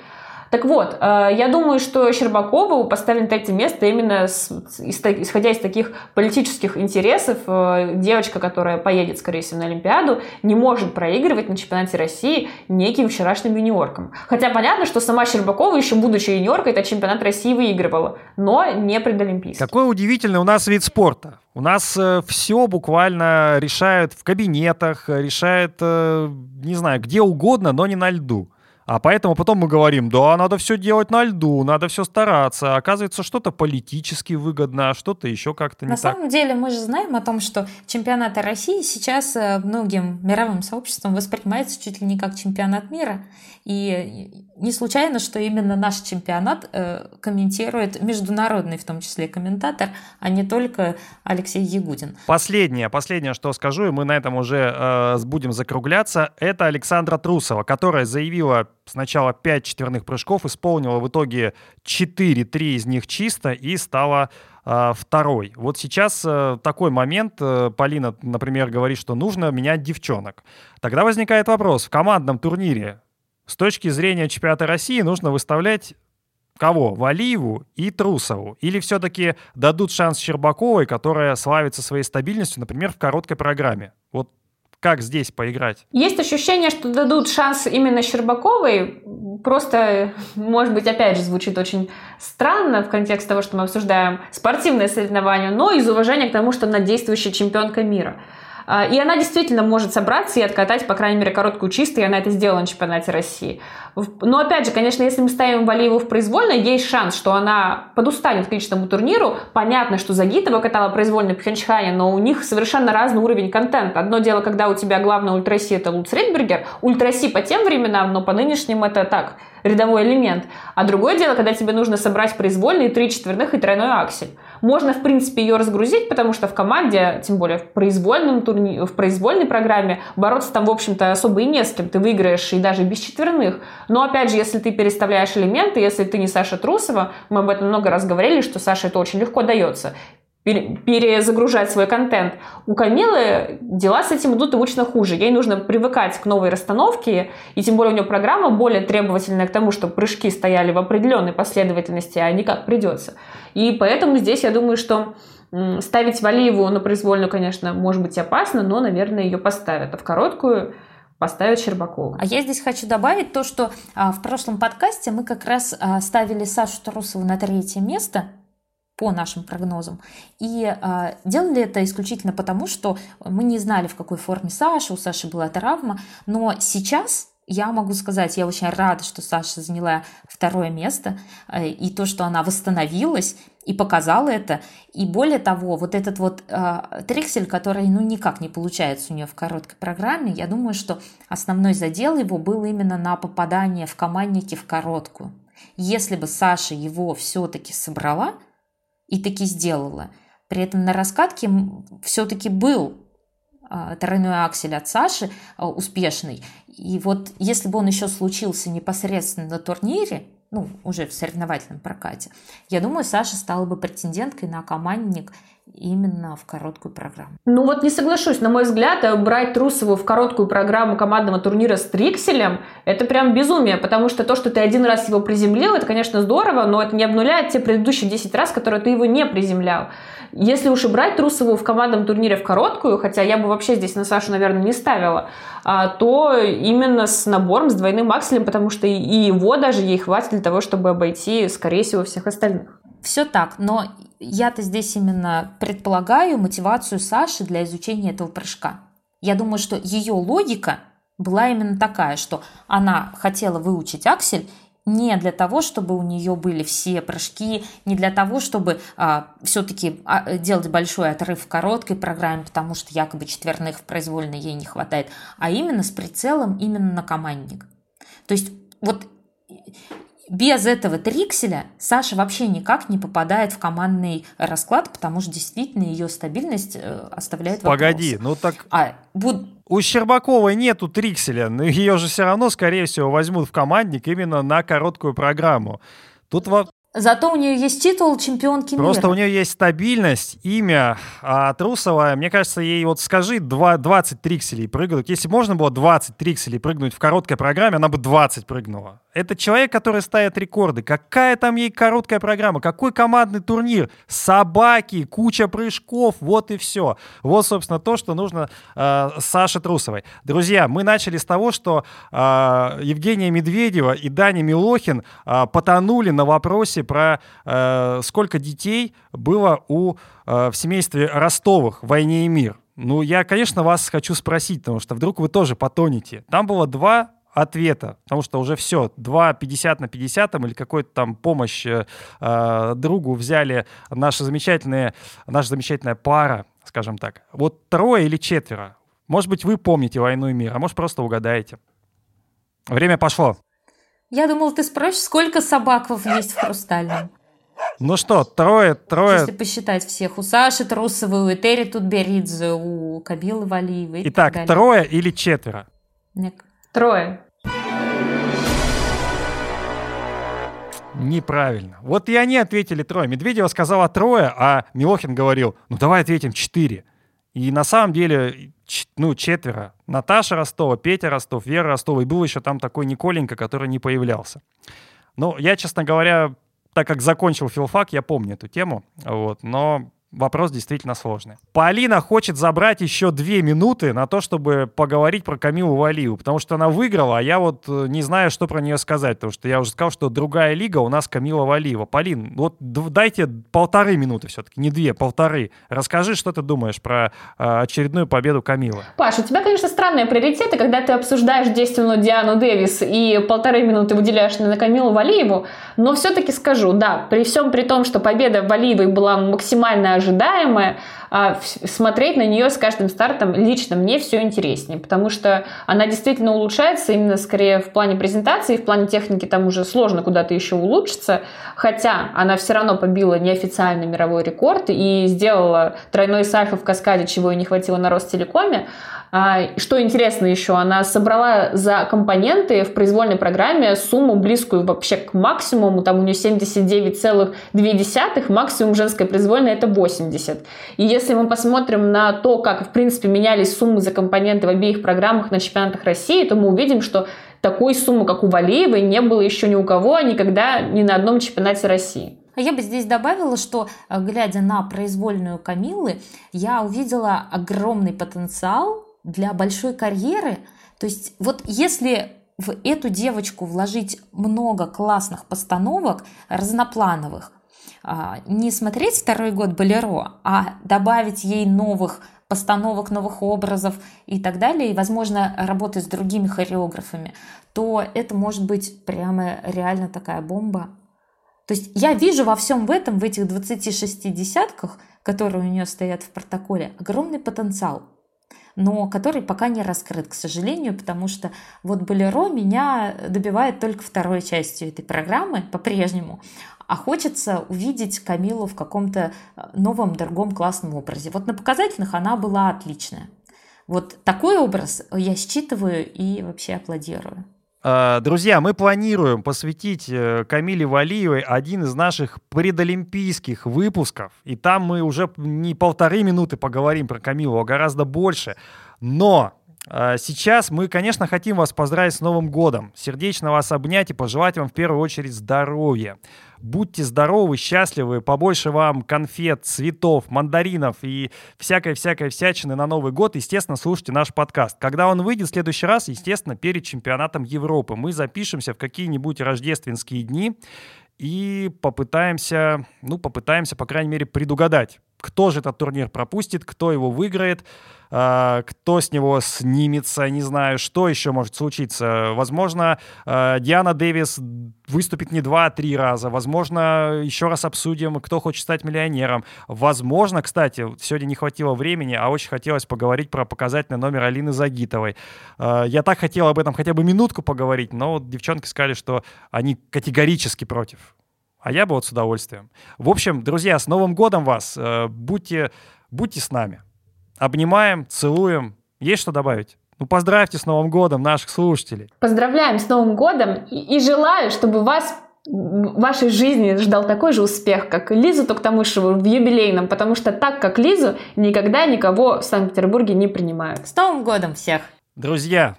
Так вот, э, я думаю, что Щербакову поставили третье место именно исходя из таких политических интересов. Э, девочка, которая поедет, скорее всего, на Олимпиаду, не может проигрывать на чемпионате России неким вчерашним юниоркам. Хотя понятно, что сама Щербакова, еще будучи юниоркой, этот чемпионат России выигрывала, но не предолимпийский. Какой удивительный у нас вид спорта. У нас э, все буквально решают в кабинетах, решают, не знаю, где угодно, но не на льду. А поэтому потом мы говорим, да, надо все делать на льду, надо все стараться. Оказывается, что-то политически выгодно, а что-то еще как-то не на так. На самом деле мы же знаем о том, что чемпионаты России сейчас э, многим мировым сообществом воспринимается чуть ли не как чемпионат мира. И не случайно, что именно наш чемпионат э, комментирует международный, в том числе, комментатор, а не только Алексей Ягудин. Последнее, последнее, что скажу, и мы на этом уже э, будем закругляться, это Александра Трусова, которая заявила сначала 5 четверных прыжков, исполнила в итоге 4, 3 из них чисто и стала э, второй. Вот сейчас э, такой момент, Полина, например, говорит, что нужно менять девчонок. Тогда возникает вопрос, в командном турнире с точки зрения чемпионата России нужно выставлять кого? Валиеву и Трусову? Или все-таки дадут шанс Щербаковой, которая славится своей стабильностью, например, в короткой программе? Вот как здесь поиграть? Есть ощущение, что дадут шанс именно Щербаковой. Просто, может быть, опять же, звучит очень странно в контексте того, что мы обсуждаем спортивные соревнования, но из уважения к тому, что она действующая чемпионка мира. А, и она действительно может собраться и откатать, по крайней мере, короткую чистую, и она это сделала на чемпионате России. Но опять же, конечно, если мы ставим Валиеву в произвольной, есть шанс, что она подустанет к личному турниру. Понятно, что Загитова катала произвольно в Пхенчхане, но у них совершенно разный уровень контента. Одно дело, когда у тебя главный ультраси это Луц Рейдбергер, ультраси по тем временам, но по нынешним это так, рядовой элемент. А другое дело, когда тебе нужно собрать произвольные три четверных и тройной аксель. Можно, в принципе, ее разгрузить, потому что в команде, тем более в произвольном турни... в произвольной программе, бороться там, в общем-то, особо и не с кем. Ты выиграешь и даже без четверных. Но, опять же, если ты переставляешь элементы, если ты не Саша Трусова, мы об этом много раз говорили, что Саше это очень легко дается перезагружать свой контент. У Камилы дела с этим идут обычно хуже. Ей нужно привыкать к новой расстановке, и тем более у нее программа более требовательная к тому, чтобы прыжки стояли в определенной последовательности, а не как придется. И поэтому здесь я думаю, что ставить Валиеву на произвольную, конечно, может быть опасно, но, наверное, ее поставят. А в короткую поставят Щербакову. А я здесь хочу добавить то, что а, в прошлом подкасте мы как раз а, ставили Сашу Трусову на третье место, по нашим прогнозам. И э, делали это исключительно потому, что мы не знали, в какой форме Саша, у Саши была травма. Но сейчас я могу сказать, я очень рада, что Саша заняла второе место, э, и то, что она восстановилась и показала это. И более того, вот этот вот э, триксель, который ну никак не получается у нее в короткой программе, я думаю, что основной задел его был именно на попадание в командники в короткую. Если бы Саша его все-таки собрала, и таки сделала. При этом на раскатке все-таки был а, тройной аксель от Саши а, успешный. И вот если бы он еще случился непосредственно на турнире, ну, уже в соревновательном прокате, я думаю, Саша стала бы претенденткой на командник именно в короткую программу. Ну вот не соглашусь, на мой взгляд, э, брать Трусову в короткую программу командного турнира с Трикселем, это прям безумие, потому что то, что ты один раз его приземлил, это, конечно, здорово, но это не обнуляет те предыдущие 10 раз, которые ты его не приземлял. Если уж и брать Трусову в командном турнире в короткую, хотя я бы вообще здесь на Сашу, наверное, не ставила, а, то именно с набором, с двойным акселем, потому что и его даже ей хватит для того, чтобы обойти, скорее всего, всех остальных. Все так, но я-то здесь именно предполагаю мотивацию Саши для изучения этого прыжка. Я думаю, что ее логика была именно такая, что она хотела выучить аксель не для того, чтобы у нее были все прыжки, не для того, чтобы а, все-таки а, делать большой отрыв в короткой программе, потому что якобы четверных в произвольной ей не хватает, а именно с прицелом именно на командник. То есть вот без этого трикселя Саша вообще никак не попадает в командный расклад, потому что действительно ее стабильность э, оставляет вопрос. Погоди, ну так... А, буд... У Щербаковой нету трикселя, но ее же все равно, скорее всего, возьмут в командник именно на короткую программу. Тут во... Зато у нее есть титул чемпионки Просто мира. Просто у нее есть стабильность, имя. А Трусова, мне кажется, ей вот скажи 2, 20 трикселей прыгнуть. Если можно было 20 трикселей прыгнуть в короткой программе, она бы 20 прыгнула. Это человек, который ставит рекорды. Какая там ей короткая программа? Какой командный турнир? Собаки, куча прыжков, вот и все. Вот, собственно, то, что нужно э, Саше Трусовой. Друзья, мы начали с того, что э, Евгения Медведева и Даня Милохин э, потонули на вопросе про э, сколько детей было у, э, в семействе Ростовых в «Войне и мир». Ну, я, конечно, вас хочу спросить, потому что вдруг вы тоже потонете. Там было два ответа, потому что уже все, 2 50 на 50 там, или какую-то там помощь э, э, другу взяли наша замечательная, наша замечательная пара, скажем так. Вот трое или четверо. Может быть, вы помните «Войну и мир», а может, просто угадаете. Время пошло. Я думал, ты спросишь, сколько собаков есть в «Хрустальном». Ну что, трое, трое... Если посчитать всех. У Саши Трусовой, у Этери Тутберидзе, у Кабилы Валиевой. Итак, трое или четверо? Нет. Трое. Неправильно. Вот и они ответили трое. Медведева сказала трое, а Милохин говорил, ну давай ответим четыре. И на самом деле, ну, четверо. Наташа Ростова, Петя Ростов, Вера Ростова. И был еще там такой Николенька, который не появлялся. Ну, я, честно говоря, так как закончил филфак, я помню эту тему. Вот, но вопрос действительно сложный. Полина хочет забрать еще две минуты на то, чтобы поговорить про Камилу Валиеву, потому что она выиграла, а я вот э, не знаю, что про нее сказать, потому что я уже сказал, что другая лига у нас Камила Валиева. Полин, вот дайте полторы минуты все-таки, не две, полторы. Расскажи, что ты думаешь про э, очередную победу Камилы. Паш, у тебя, конечно, странные приоритеты, когда ты обсуждаешь действенную Диану Дэвис и полторы минуты выделяешь на Камилу Валиеву, но все-таки скажу, да, при всем при том, что победа Валиевой была максимально ожидаемое, а смотреть на нее с каждым стартом лично. Мне все интереснее, потому что она действительно улучшается именно скорее в плане презентации, в плане техники там уже сложно куда-то еще улучшиться, хотя она все равно побила неофициальный мировой рекорд и сделала тройной сальхо в каскаде, чего и не хватило на Ростелекоме, что интересно еще, она собрала за компоненты в произвольной программе сумму близкую вообще к максимуму, там у нее 79,2, максимум женской произвольной это 80. И если мы посмотрим на то, как в принципе менялись суммы за компоненты в обеих программах на чемпионатах России, то мы увидим, что такой суммы, как у Валеевой, не было еще ни у кого, никогда ни на одном чемпионате России. А я бы здесь добавила, что, э, глядя на произвольную Камилы, я увидела огромный потенциал для большой карьеры. То есть вот если в эту девочку вложить много классных постановок разноплановых, а, не смотреть второй год Болеро, а добавить ей новых постановок, новых образов и так далее, и, возможно, работать с другими хореографами, то это может быть прямо реально такая бомба. То есть я вижу во всем в этом, в этих 26 десятках, которые у нее стоят в протоколе, огромный потенциал но который пока не раскрыт, к сожалению, потому что вот Болеро меня добивает только второй частью этой программы по-прежнему, а хочется увидеть Камилу в каком-то э, новом, другом, классном образе. Вот на показательных она была отличная. Вот такой образ я считываю и вообще аплодирую. А, друзья, мы планируем посвятить э, Камиле Валиевой один из наших предолимпийских выпусков. И там мы уже не полторы минуты поговорим про Камилу, а гораздо больше. Но а, Сейчас мы, конечно, хотим вас поздравить с Новым годом, сердечно вас обнять и пожелать вам в первую очередь здоровья. Будьте здоровы, счастливы, побольше вам конфет, цветов, мандаринов и всякой-всякой всячины на Новый год. Естественно, слушайте наш подкаст. Когда он выйдет в следующий раз, естественно, перед чемпионатом Европы. Мы запишемся в какие-нибудь рождественские дни и попытаемся, ну, попытаемся, по крайней мере, предугадать, кто же этот турнир пропустит, кто его выиграет, кто с него снимется, не знаю, что еще может случиться. Возможно, а, Диана Дэвис выступит не два, а три раза. Возможно, еще раз обсудим, кто хочет стать миллионером. Возможно, кстати, сегодня не хватило времени, а очень хотелось поговорить про показательный номер Алины Загитовой. А, я так хотел об этом хотя бы минутку поговорить, но вот девчонки сказали, что они категорически против. А я бы вот с удовольствием. В общем, друзья, с Новым годом вас! Э, будьте, будьте с нами. Обнимаем, целуем. Есть что добавить? Ну, поздравьте с Новым годом наших слушателей. Поздравляем с Новым годом и, и желаю, чтобы вас в вашей жизни ждал такой же успех, как Лизу Токтамышеву в юбилейном, потому что так, как Лизу, никогда никого в Санкт-Петербурге не принимают. С Новым годом всех! Друзья,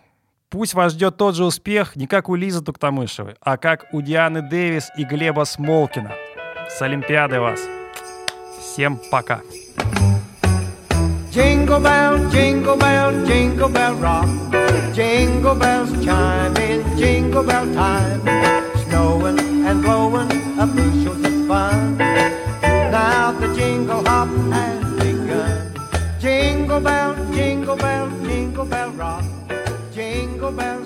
пусть вас ждет тот же успех не как у Лизы Туктамышевой, а как у Дианы Дэвис и Глеба Смолкина. С Олимпиадой вас! Всем пока! Jingle bell, jingle bell, jingle bell rock. Jingle bells chime in jingle bell time. Snowing and blowing a bushels of fun. Now the jingle hop has begun. Jingle bell, jingle bell, jingle bell rock. Jingle bells